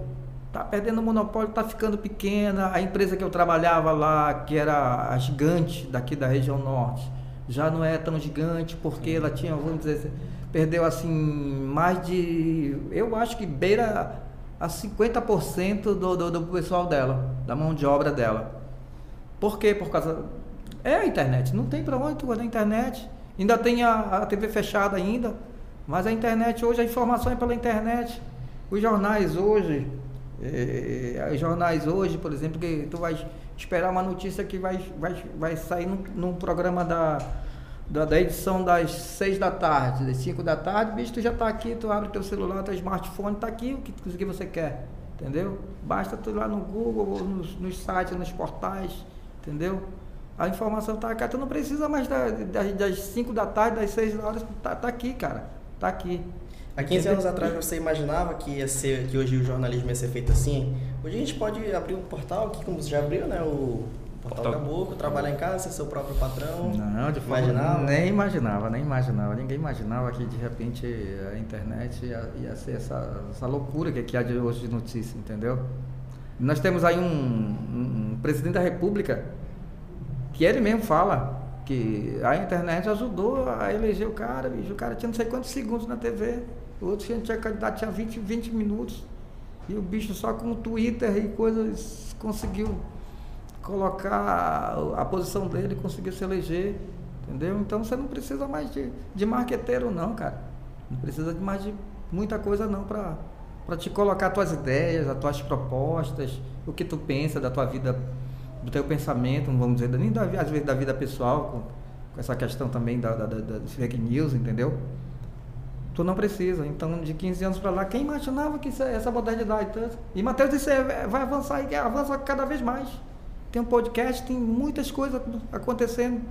Tá perdendo o monopólio, tá ficando pequena. A empresa que eu trabalhava lá, que era a gigante daqui da região norte, já não é tão gigante porque ela tinha, vamos dizer, perdeu assim mais de, eu acho que beira a 50% do, do, do pessoal dela, da mão de obra dela. Por quê? Por causa é a internet, não tem para onde tu na internet. Ainda tem a, a TV fechada ainda, mas a internet hoje a informação é pela internet. Os jornais hoje, é, os jornais hoje, por exemplo, que tu vai esperar uma notícia que vai, vai, vai sair num, num programa da, da, da, edição das 6 da tarde, das 5 da tarde, bicho, tu já está aqui, tu abre teu celular, teu smartphone, está aqui o que, o que você quer, entendeu? Basta tu ir lá no Google, nos, nos sites, nos portais, entendeu? A informação está aqui, tu não precisa mais da, das 5 da tarde, das 6 horas, tá, tá aqui, cara, tá aqui. Há 15 anos atrás você imaginava que ia ser que hoje o jornalismo ia ser feito assim? Hoje a gente pode abrir um portal aqui, como você já abriu, né? O Portal, Portal Caboclo, trabalhar em casa, ser seu próprio patrão. Não, de imaginava? nem imaginava, nem imaginava. Ninguém imaginava que de repente a internet ia, ia ser essa, essa loucura que, que há de hoje de notícia, entendeu? Nós temos aí um, um, um presidente da República que ele mesmo fala que a internet ajudou a eleger o cara, bicho. O cara tinha não sei quantos segundos na TV, o outro tinha candidato tinha 20, 20 minutos. E o bicho só com o Twitter e coisas conseguiu colocar a posição dele, conseguiu se eleger, entendeu? Então você não precisa mais de, de marqueteiro não, cara. Não precisa de mais de muita coisa não para para te colocar as tuas ideias, as tuas propostas, o que tu pensa da tua vida do teu pensamento, não vamos dizer, nem da, às vezes da vida pessoal, com, com essa questão também da, da, da, da fake news, entendeu? Tu não precisa. Então, de 15 anos para lá, quem imaginava que isso, é, essa modernidade tanto? E Mateus disse, é, vai avançar e avança cada vez mais. Tem um podcast, tem muitas coisas acontecendo.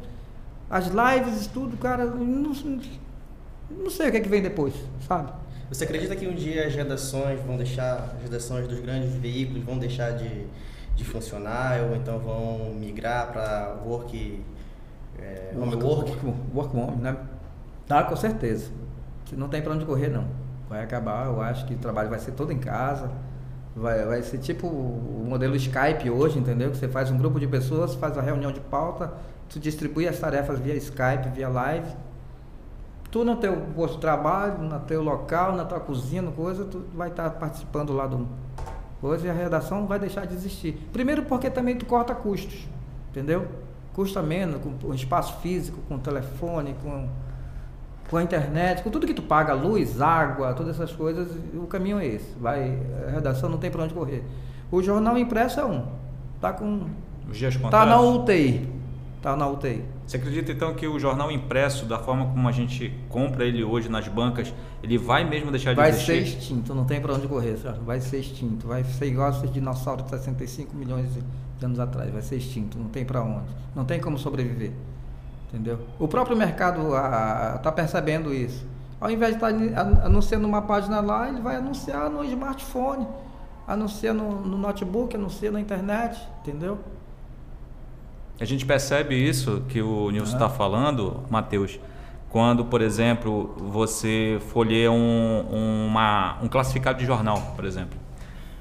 As lives, tudo, cara, não, não sei o que, é que vem depois, sabe? Você acredita que um dia as redações vão deixar, as redações dos grandes veículos vão deixar de de funcionar ou então vão migrar para work, é, work, work, work, work né? Tá, com certeza. Não tem para onde correr não. Vai acabar, eu acho que o trabalho vai ser todo em casa. Vai, vai ser tipo o modelo Skype hoje, entendeu? Que você faz um grupo de pessoas, faz a reunião de pauta, tu distribui as tarefas via Skype, via live. Tu no teu posto de trabalho, no teu local, na tua cozinha, coisa, tu vai estar participando lá do, Hoje a redação vai deixar de existir. Primeiro porque também tu corta custos, entendeu? Custa menos com o espaço físico, com telefone, com, com a internet, com tudo que tu paga, luz, água, todas essas coisas, o caminho é esse. Vai, a redação não tem para onde correr. O jornal impresso é um. Tá com. Os dias Tá na UTI. Tá na UTI. Você acredita então que o jornal impresso, da forma como a gente compra ele hoje nas bancas, ele vai mesmo deixar de vai existir? Vai ser extinto, não tem para onde correr, vai ser extinto. Vai ser igual esses dinossauros de 65 milhões de anos atrás, vai ser extinto, não tem para onde. Não tem como sobreviver. Entendeu? O próprio mercado está percebendo isso. Ao invés de estar tá anunciando uma página lá, ele vai anunciar no smartphone, anuncia no, no notebook, anuncia na internet, entendeu? A gente percebe isso que o Nilson está falando, Matheus, quando, por exemplo, você folheia um, uma, um classificado de jornal, por exemplo.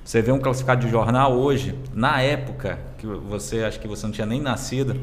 Você vê um classificado de jornal hoje, na época, que você acho que você não tinha nem nascido,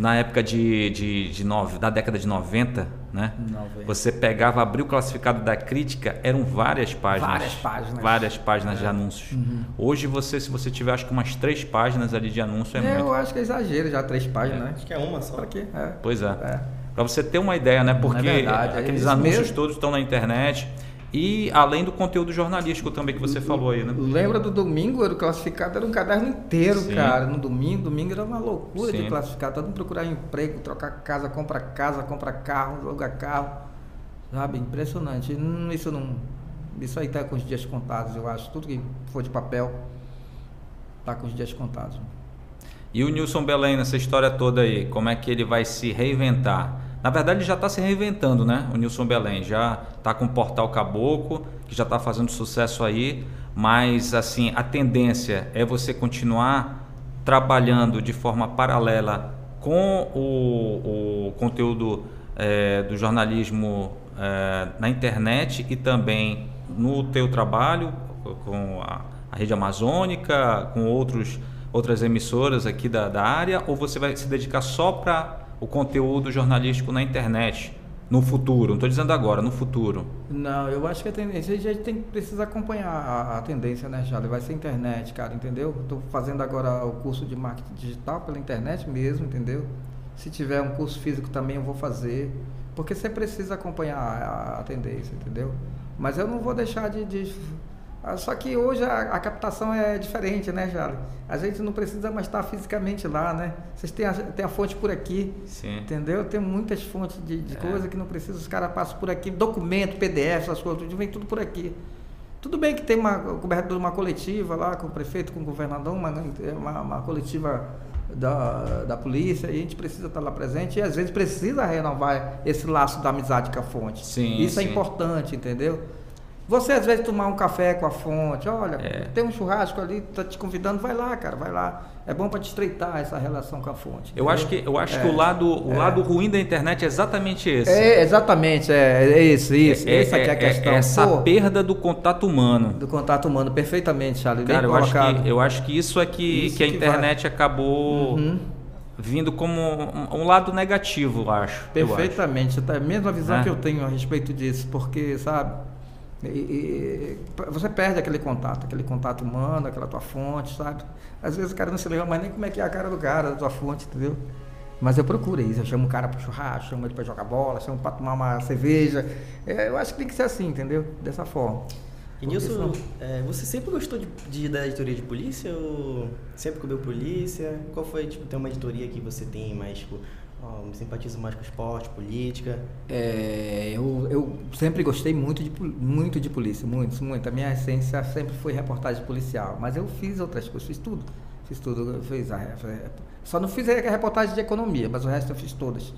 na época de, de, de nove, da década de 90, né? 90. Você pegava, abriu o classificado da crítica, eram várias páginas. Várias páginas. Várias páginas é. de anúncios. Uhum. Hoje você, se você tiver acho que umas três páginas ali de anúncio, é, é muito. Eu acho que é exagero já três páginas, é. né? Acho que é uma só. Pra quê? É. Pois é. é. Para você ter uma ideia, né? Porque é verdade, aqueles anúncios mesmo. todos estão na internet. E além do conteúdo jornalístico também que você falou aí, né? Lembra do domingo? Era o classificado, era um caderno inteiro, Sim. cara. No domingo, domingo era uma loucura Sim. de classificado. Todo mundo procurar emprego, trocar casa, comprar casa, comprar carro, alugar carro. Sabe? Impressionante. Isso não. Isso aí tá com os dias contados, eu acho. Tudo que for de papel tá com os dias contados. E o Nilson Belém, nessa história toda aí, como é que ele vai se reinventar? Na verdade, ele já está se reinventando, né? O Nilson Belém já está com o Portal Caboclo, que já está fazendo sucesso aí, mas assim a tendência é você continuar trabalhando de forma paralela com o, o conteúdo é, do jornalismo é, na internet e também no teu trabalho com a, a rede amazônica, com outros, outras emissoras aqui da, da área, ou você vai se dedicar só para o conteúdo jornalístico na internet? No futuro, não estou dizendo agora, no futuro. Não, eu acho que a tendência, a gente tem, precisa acompanhar a, a tendência, né, Charlie? Vai ser internet, cara, entendeu? Estou fazendo agora o curso de marketing digital pela internet mesmo, entendeu? Se tiver um curso físico também eu vou fazer, porque você precisa acompanhar a, a tendência, entendeu? Mas eu não vou deixar de, de só que hoje a, a, captação é diferente, né, Jale? A gente não precisa mais estar fisicamente lá, né? Vocês têm a, têm a fonte por aqui, Sim. entendeu? Tem muitas fontes de, de é. coisa que não precisa, os caras passam por aqui, documento, PDF, essas coisas, tudo, vem tudo por aqui. Tudo bem que tem uma cobertura de uma coletiva lá com o prefeito, com o governador, uma, uma, uma coletiva da, da polícia, e a gente precisa estar lá presente e às vezes precisa renovar esse laço da amizade com a fonte. Sim, Isso é sim. é importante, entendeu? Você às vezes tomar um café com a fonte, olha, é. tem um churrasco ali, tá te convidando, vai lá, cara, vai lá. É bom para te estreitar essa relação com a fonte. Eu acho que eu acho é. que o lado o é. lado ruim da internet é exatamente esse. É exatamente, é, é isso, isso. É, essa é, a é, questão. essa Pô, perda do contato humano. Do contato humano, perfeitamente, Charlie. Cara, eu acho que eu acho que isso é que, isso que a internet vai. acabou uhum vindo como um, um, lado negativo, eu acho. Perfeitamente. Eu acho. A mesma visão é. que eu tenho a respeito disso, porque, sabe, e, e, você perde aquele contato, aquele contato humano, aquela tua fonte, sabe? Às vezes o cara não se lembra mais nem como é que é a cara do cara, da tua fonte, entendeu? Mas eu procuro isso, eu chamo o cara para churrasco, chamo ele para jogar bola, chamo para tomar uma cerveja. É, eu acho que tem que ser assim, entendeu? Dessa forma. E Nilson, é, você sempre gostou de, de, da editoria de polícia ou sempre cobriu polícia? Qual foi, tipo, tem uma editoria que você tem mais, tipo, Oh, simpatizo mais com esporte, política. É, eu, eu sempre gostei muito de, muito de polícia, muito, muito. A minha essência sempre foi reportagem policial, mas eu fiz outras coisas, fiz tudo. Fiz tudo, fiz a, só não fiz a reportagem de economia, mas o resto eu fiz todas.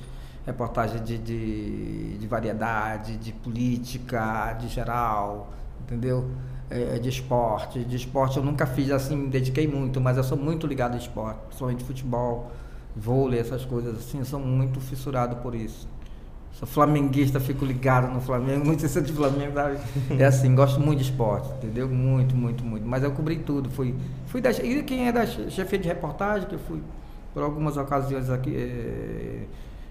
Reportagem de, de, de variedade, de política, de geral, entendeu? É, de esporte. De esporte eu nunca fiz assim, me dediquei muito, mas eu sou muito ligado ao esporte, principalmente futebol vôlei, essas coisas assim, eu sou muito fissurado por isso. Sou flamenguista, fico ligado no Flamengo, muito isso de Flamengo, sabe? É assim, gosto muito de esporte, entendeu? Muito, muito, muito. Mas eu cobri tudo, fui, fui da, e quem é da chefia de reportagem, que eu fui por algumas ocasiões aqui é,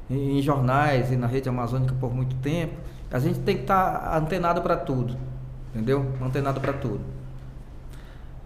em jornais e na rede amazônica por muito tempo, a gente tem que estar tá antenado para tudo, entendeu? Antenado para tudo.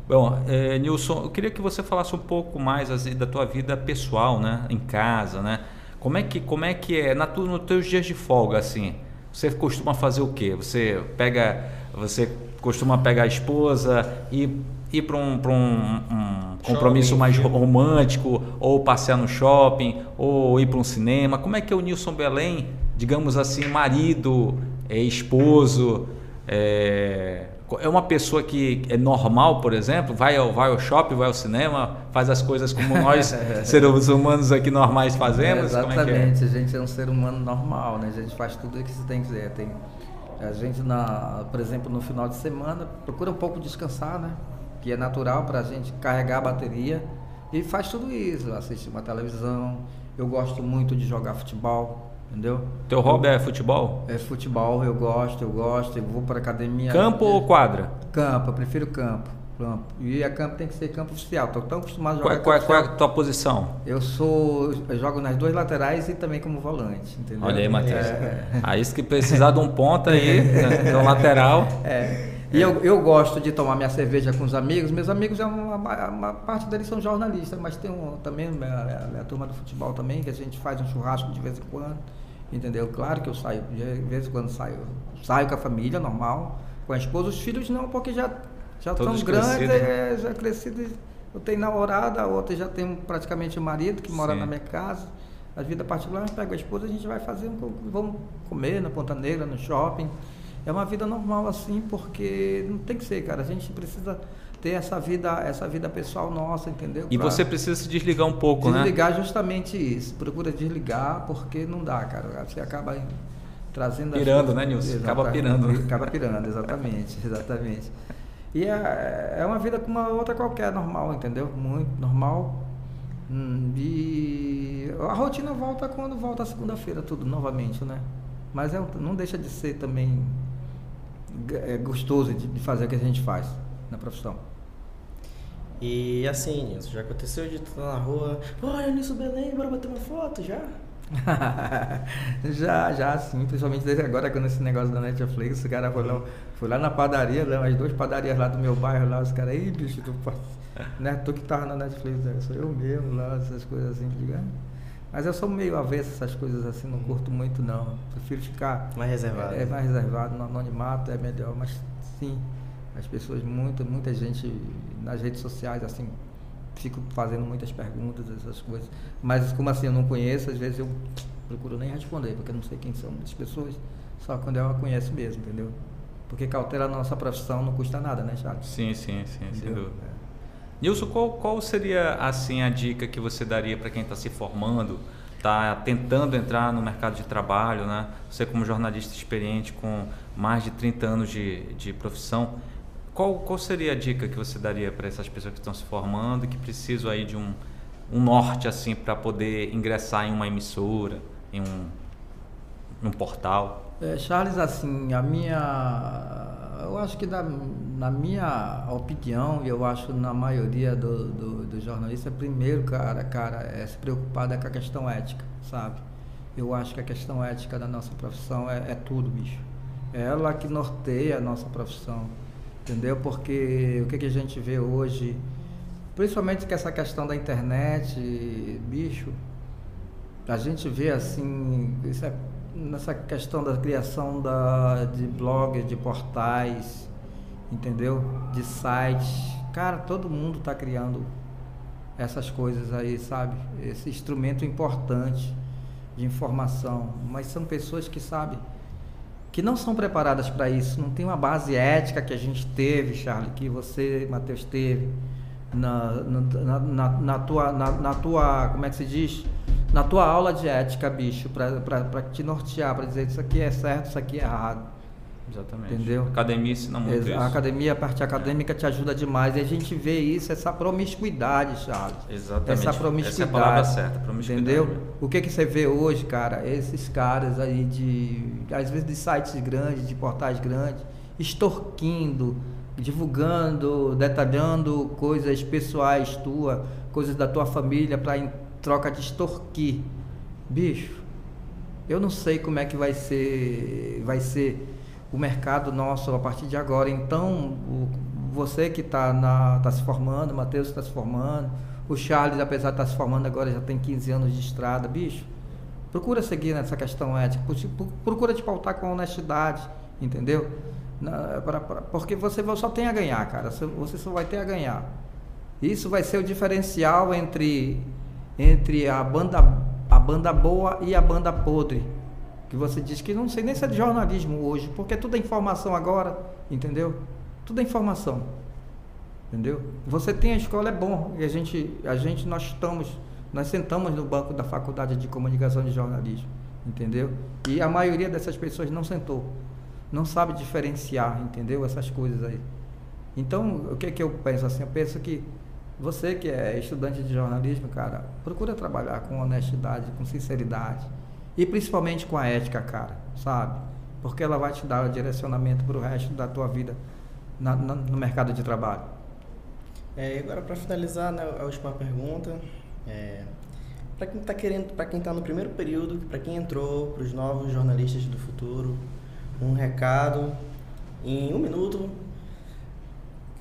Bom, é, Nilson, eu queria que você falasse um pouco mais assim, da tua vida pessoal, né? Em casa, né? Como é que, como é, que é na tu, nos teus dias de folga, assim? Você costuma fazer o quê? Você pega, você costuma pegar a esposa e ir para um, um, um compromisso shopping, mais romântico, ou passear no shopping, ou ir para um cinema? Como é que é o Nilson Belém, digamos assim, marido, é, esposo, é, é uma pessoa que é normal, por exemplo, vai ao, vai ao shopping, vai ao cinema, faz as coisas como nós, seres humanos aqui normais, fazemos? É, exatamente, é é? a gente é um ser humano normal, né? A gente faz tudo o que se tem que fazer. Tem, a gente, na, por exemplo, no final de semana, procura um pouco descansar, né? Que é natural para a gente carregar a bateria e faz tudo isso, assistir uma televisão. Eu gosto muito de jogar futebol, Entendeu? Teu hobby é futebol? É futebol, eu gosto, eu gosto, eu vou para academia. Campo é, ou quadra? Campo, eu prefiro campo. campo. E a campo tem que ser campo oficial. Estou tão acostumado a jogar. Qual, qual, qual é a tua posição? Eu sou. Eu jogo nas duas laterais e também como volante. Entendeu? Olha aí, Matheus. É, é. Aí se precisar de um ponta aí, de um lateral. É. E eu, eu gosto de tomar minha cerveja com os amigos. Meus amigos, é uma, uma parte deles são jornalistas, mas tem um, também a, a, a, turma do futebol também, que a gente faz um churrasco de vez em quando. Entendeu? Claro que eu saio, de vez em quando saio. Saio com a família, normal. Com a esposa, os filhos não, porque já, já estão grandes, é, já crescidos. Eu tenho namorada, a outra já tem praticamente um marido que mora Sim. na minha casa. A vida particular, pego a esposa, a gente vai fazer, vamos comer na Ponta Negra, no shopping. É uma vida normal assim, porque não tem que ser, cara. A gente precisa ter essa vida, essa vida pessoal nossa, entendeu? E pra você precisa se desligar um pouco, desligar né? Desligar justamente isso. Procura desligar porque não dá, cara. Você acaba trazendo pirando, né, Nilson? Acaba pirando. Né? Acaba pirando, exatamente, exatamente. E é, é uma vida como uma outra qualquer, normal, entendeu? Muito normal. Hum, e a rotina volta quando volta a segunda-feira, tudo novamente, né? Mas é, não deixa de ser também é gostoso de, de fazer o que a gente faz na profissão. E assim, Nilson, já aconteceu de estar na rua, olha Nilson Belém, bora bater uma foto já? já, já, sim, principalmente desde agora com esse negócio da Netflix, o cara foi lá, foi lá na padaria, lá, as duas padarias lá do meu bairro lá, os caras, ei bicho, tu, né, tu que tava na Netflix, né? sou eu mesmo lá, essas coisas assim, digamos. Mas eu sou meio avesso essas coisas assim, não curto muito não. Prefiro ficar mais reservado. É, é mais reservado, no anonimato é melhor, mas sim, as pessoas, muita, muita gente nas redes sociais, assim, fico fazendo muitas perguntas, essas coisas. Mas como assim eu não conheço, às vezes eu procuro nem responder, porque eu não sei quem são as pessoas, só quando eu a conheço mesmo, entendeu? Porque cautelar a nossa profissão não custa nada, né, Charles? Sim, sim, sim, entendeu? sem dúvida. Nilson, qual, qual seria assim a dica que você daria para quem está se formando, está tentando entrar no mercado de trabalho, né? Você como jornalista experiente com mais de 30 anos de, de profissão, qual, qual seria a dica que você daria para essas pessoas que estão se formando e que precisam aí de um, um norte assim para poder ingressar em uma emissora, em um, um portal? É, Charles, assim, a minha, eu acho que na, na minha opinião e eu acho na maioria do, do, do jornalista, primeiro, cara, cara, é se preocupar com a questão ética, sabe? Eu acho que a questão ética da nossa profissão é, é tudo, bicho. É ela que norteia a nossa profissão entendeu? Porque o que, que a gente vê hoje, principalmente com essa questão da internet, bicho, a gente vê assim, é, nessa questão da criação da, de blogs, de portais, entendeu? De sites. Cara, todo mundo está criando essas coisas aí, sabe? Esse instrumento importante de informação. Mas são pessoas que, sabem que não são preparadas para isso, não tem uma base ética que a gente teve, Charlie, que você, Matheus, teve na, na, na, na, tua, na, tua, como é que se diz? Na tua aula de ética, bicho, para te nortear, para dizer isso aqui é certo, isso aqui é errado. Exatamente. Entendeu? A academia ensina muito A academia, a parte acadêmica te ajuda demais. E a gente vê isso, essa promiscuidade, Charles. Exatamente. Essa promiscuidade. Essa é a palavra certa, promiscuidade. Entendeu? O que que você vê hoje, cara? Esses caras aí de, às vezes de sites grandes, de portais grandes, extorquindo, divulgando, detalhando coisas pessoais tua, coisas da tua família para em troca de extorquir. Bicho, eu não sei como é que vai ser, vai ser o mercado nosso a partir de agora. Então, o, você que está tá se formando, o Matheus está se formando, o Charles, apesar de estar tá se formando agora, já tem 15 anos de estrada, bicho. Procura seguir nessa questão ética, procura te pautar com honestidade, entendeu? Na, pra, pra, porque você só tem a ganhar, cara. Você só vai ter a ganhar. Isso vai ser o diferencial entre, entre a, banda, a banda boa e a banda podre que você diz que não sei nem se é de jornalismo hoje, porque tudo é informação agora, entendeu? Tudo é informação. Entendeu? Você tem a escola é bom, e a gente a gente nós estamos nós sentamos no banco da Faculdade de Comunicação e Jornalismo, entendeu? E a maioria dessas pessoas não sentou, não sabe diferenciar, entendeu? Essas coisas aí. Então, o que que eu penso assim? Eu penso que você que é estudante de jornalismo, cara, procura trabalhar com honestidade, com sinceridade, e principalmente com a ética, cara, sabe? Porque ela vai te dar o direcionamento para o resto da tua vida na, na, no mercado de trabalho. É, agora para finalizar, né, a última pergunta, é, para quem está querendo, para quem está no primeiro período, para quem entrou, para os novos jornalistas do futuro, um recado em um minuto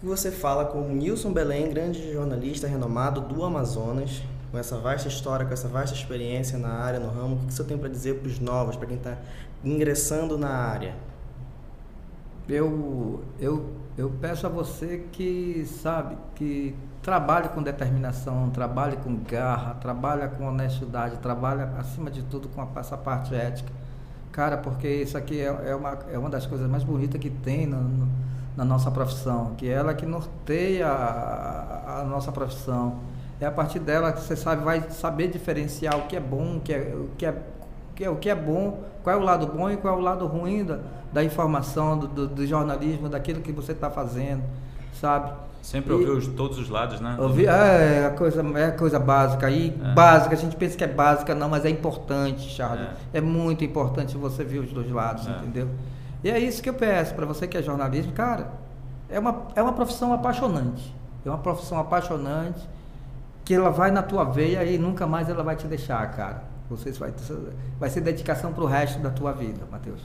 que você fala com Nilson Belém, grande jornalista renomado do Amazonas, com essa vasta história, com essa vasta experiência na área, no ramo, o que você tem para dizer para os novos, para quem está ingressando na área? Eu, eu, eu peço a você que, sabe, que trabalhe com determinação, trabalhe com garra, trabalhe com honestidade, trabalhe, acima de tudo, com essa parte ética. Cara, porque isso aqui é, é, uma, é uma das coisas mais bonitas que tem no, na nossa profissão, que é ela que norteia a, a nossa profissão. É a partir dela que você sabe, vai saber diferenciar o que é bom, o que é, o que é, o que é, o que é bom, qual é o lado bom e qual é o lado ruim da, da informação, do, do, do jornalismo, daquilo que você está fazendo, sabe? Sempre e, ouvir todos os lados, né? Ouvir, é, a coisa, é a coisa básica. aí é. básica, a gente pensa que é básica, não, mas é importante, Charles. É, é muito importante você ver os dois lados, é. entendeu? E é isso que eu peço para você que é jornalista, cara, é uma, é uma profissão apaixonante É uma profissão apaixonante que ela vai na tua veia e nunca mais ela vai te deixar, cara. Você vai, vai ser dedicação para o resto da tua vida, Matheus.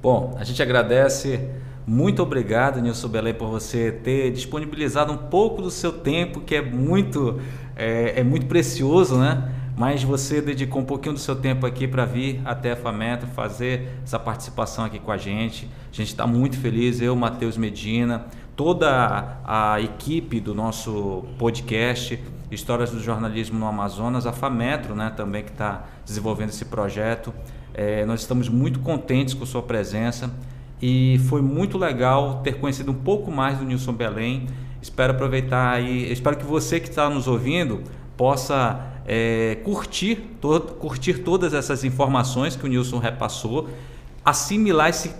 Bom, a gente agradece. Muito obrigado, Nilson Belém, por você ter disponibilizado um pouco do seu tempo, que é muito, é, é muito precioso, né? Mas você dedicou um pouquinho do seu tempo aqui para vir até a FAMETRO, fazer essa participação aqui com a gente. A gente está muito feliz, eu, Matheus Medina, toda a equipe do nosso podcast Histórias do Jornalismo no Amazonas, a FAMETRO né, também que está desenvolvendo esse projeto. É, nós estamos muito contentes com sua presença e foi muito legal ter conhecido um pouco mais do Nilson Belém. Espero aproveitar aí, espero que você que está nos ouvindo possa é, curtir, curtir todas essas informações que o Nilson repassou, assimilar esse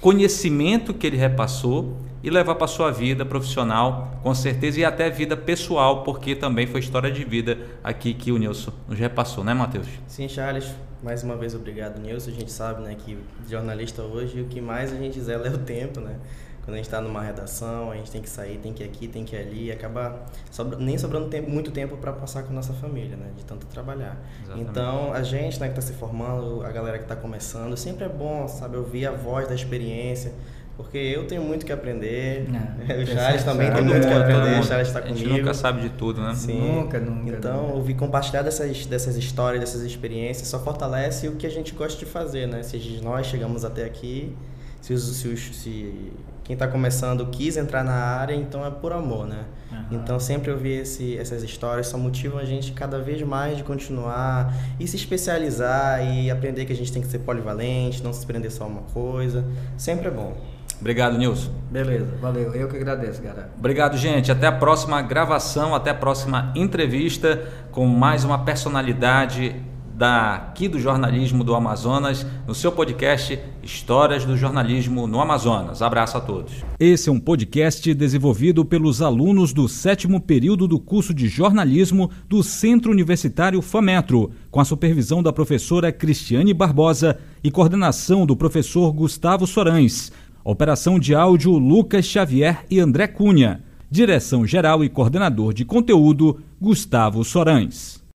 conhecimento que ele repassou e levar para sua vida profissional, com certeza, e até vida pessoal, porque também foi história de vida aqui que o Nilson nos repassou, né, Matheus? Sim, Charles. Mais uma vez, obrigado, Nilson. A gente sabe né, que jornalista hoje, o que mais a gente zela é o tempo, né? Quando a gente está numa redação, a gente tem que sair, tem que ir aqui, tem que ir ali, e acaba sobra, nem sobrando tempo, muito tempo para passar com a nossa família, né? De tanto trabalhar. Exatamente. Então, a gente né, que está se formando, a galera que está começando, sempre é bom, sabe, ouvir a voz da experiência, porque eu tenho muito que aprender. Não, o Charles também tem muito que aprender. O Charles está comigo. A gente nunca sabe de tudo, né? Sim. Nunca, nunca. Então, nunca. ouvir compartilhar dessas, dessas histórias, dessas experiências, só fortalece o que a gente gosta de fazer, né? Se nós chegamos até aqui, se, os, se, os, se quem está começando quis entrar na área, então é por amor, né? Uhum. Então, sempre ouvir esse, essas histórias só motivam a gente cada vez mais de continuar e se especializar e aprender que a gente tem que ser polivalente, não se prender só a uma coisa. Sempre é bom. Obrigado, Nilson. Beleza, valeu. Eu que agradeço, cara. Obrigado, gente. Até a próxima gravação, até a próxima entrevista com mais uma personalidade daqui do jornalismo do Amazonas, no seu podcast Histórias do Jornalismo no Amazonas. Abraço a todos. Esse é um podcast desenvolvido pelos alunos do sétimo período do curso de jornalismo do Centro Universitário FAMetro, com a supervisão da professora Cristiane Barbosa e coordenação do professor Gustavo Sorães. Operação de áudio Lucas Xavier e André Cunha. Direção geral e coordenador de conteúdo Gustavo Sorães.